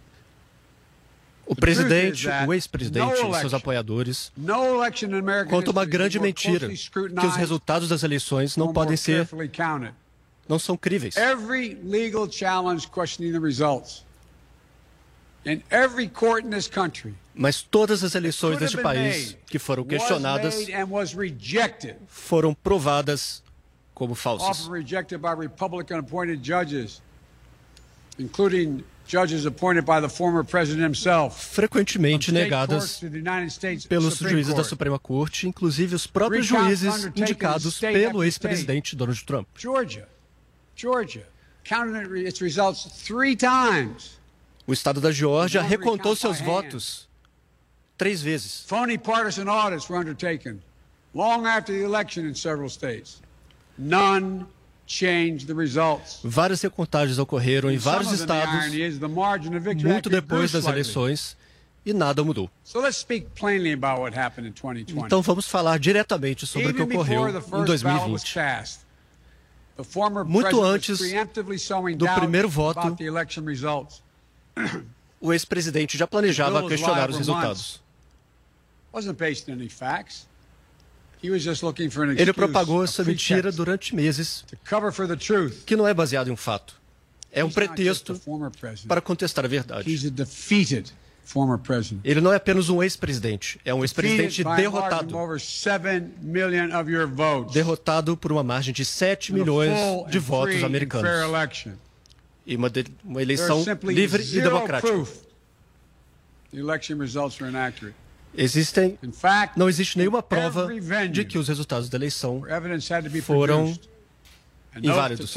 O presidente, o ex-presidente e seus apoiadores contam uma grande mentira, que os resultados das eleições não podem ser, não são críveis. Every legal challenge questioning the results in every court in this country Mas todas as eleições deste país que foram questionadas foram provadas como falsas. often rejected by Republican appointed judges, including judges appointed by the former president himself. frequentemente negadas pelos juízes da. Suprema Corte, inclusive os próprios juízes indicados pelo ex-presidente Donald Trump. Georgia, Georgia, counted its results three times. O estado da Geórgia recontou seus votos três vezes. Phony partisan audits were undertaken long after the election in several states. None changed the results. Várias recontagens ocorreram em vários estados muito depois das eleições e nada mudou. So let's speak plainly about what happened in 2020. Então vamos falar diretamente sobre o que ocorreu em first ballot was 2020. cast, the former Muito antes do primeiro voto, O ex-presidente já planejava questionar os resultados. Ele propagou essa mentira durante meses, que não é baseado em um fato. É um pretexto para contestar a verdade. Ele não é apenas um ex-presidente, é um ex-presidente derrotado. of over 7 million of your votes. Derrotado por uma margem de 7 In a milhões de votos americanos. E uma, de- uma eleição livre e democrática. Existem, não existe nenhuma prova de que os resultados da eleição foram inválidos.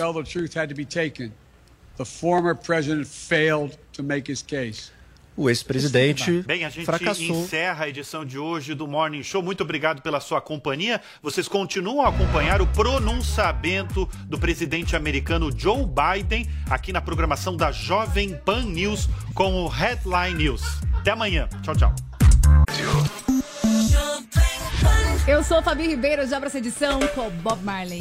O ex-presidente Bem, a gente fracassou. encerra a edição de hoje do Morning Show. Muito obrigado pela sua companhia. Vocês continuam a acompanhar o pronunciamento do presidente americano Joe Biden aqui na programação da Jovem Pan News com o Headline News. Até amanhã. Tchau, tchau. Eu sou Fabi Ribeiro, já para essa edição com Bob Marley.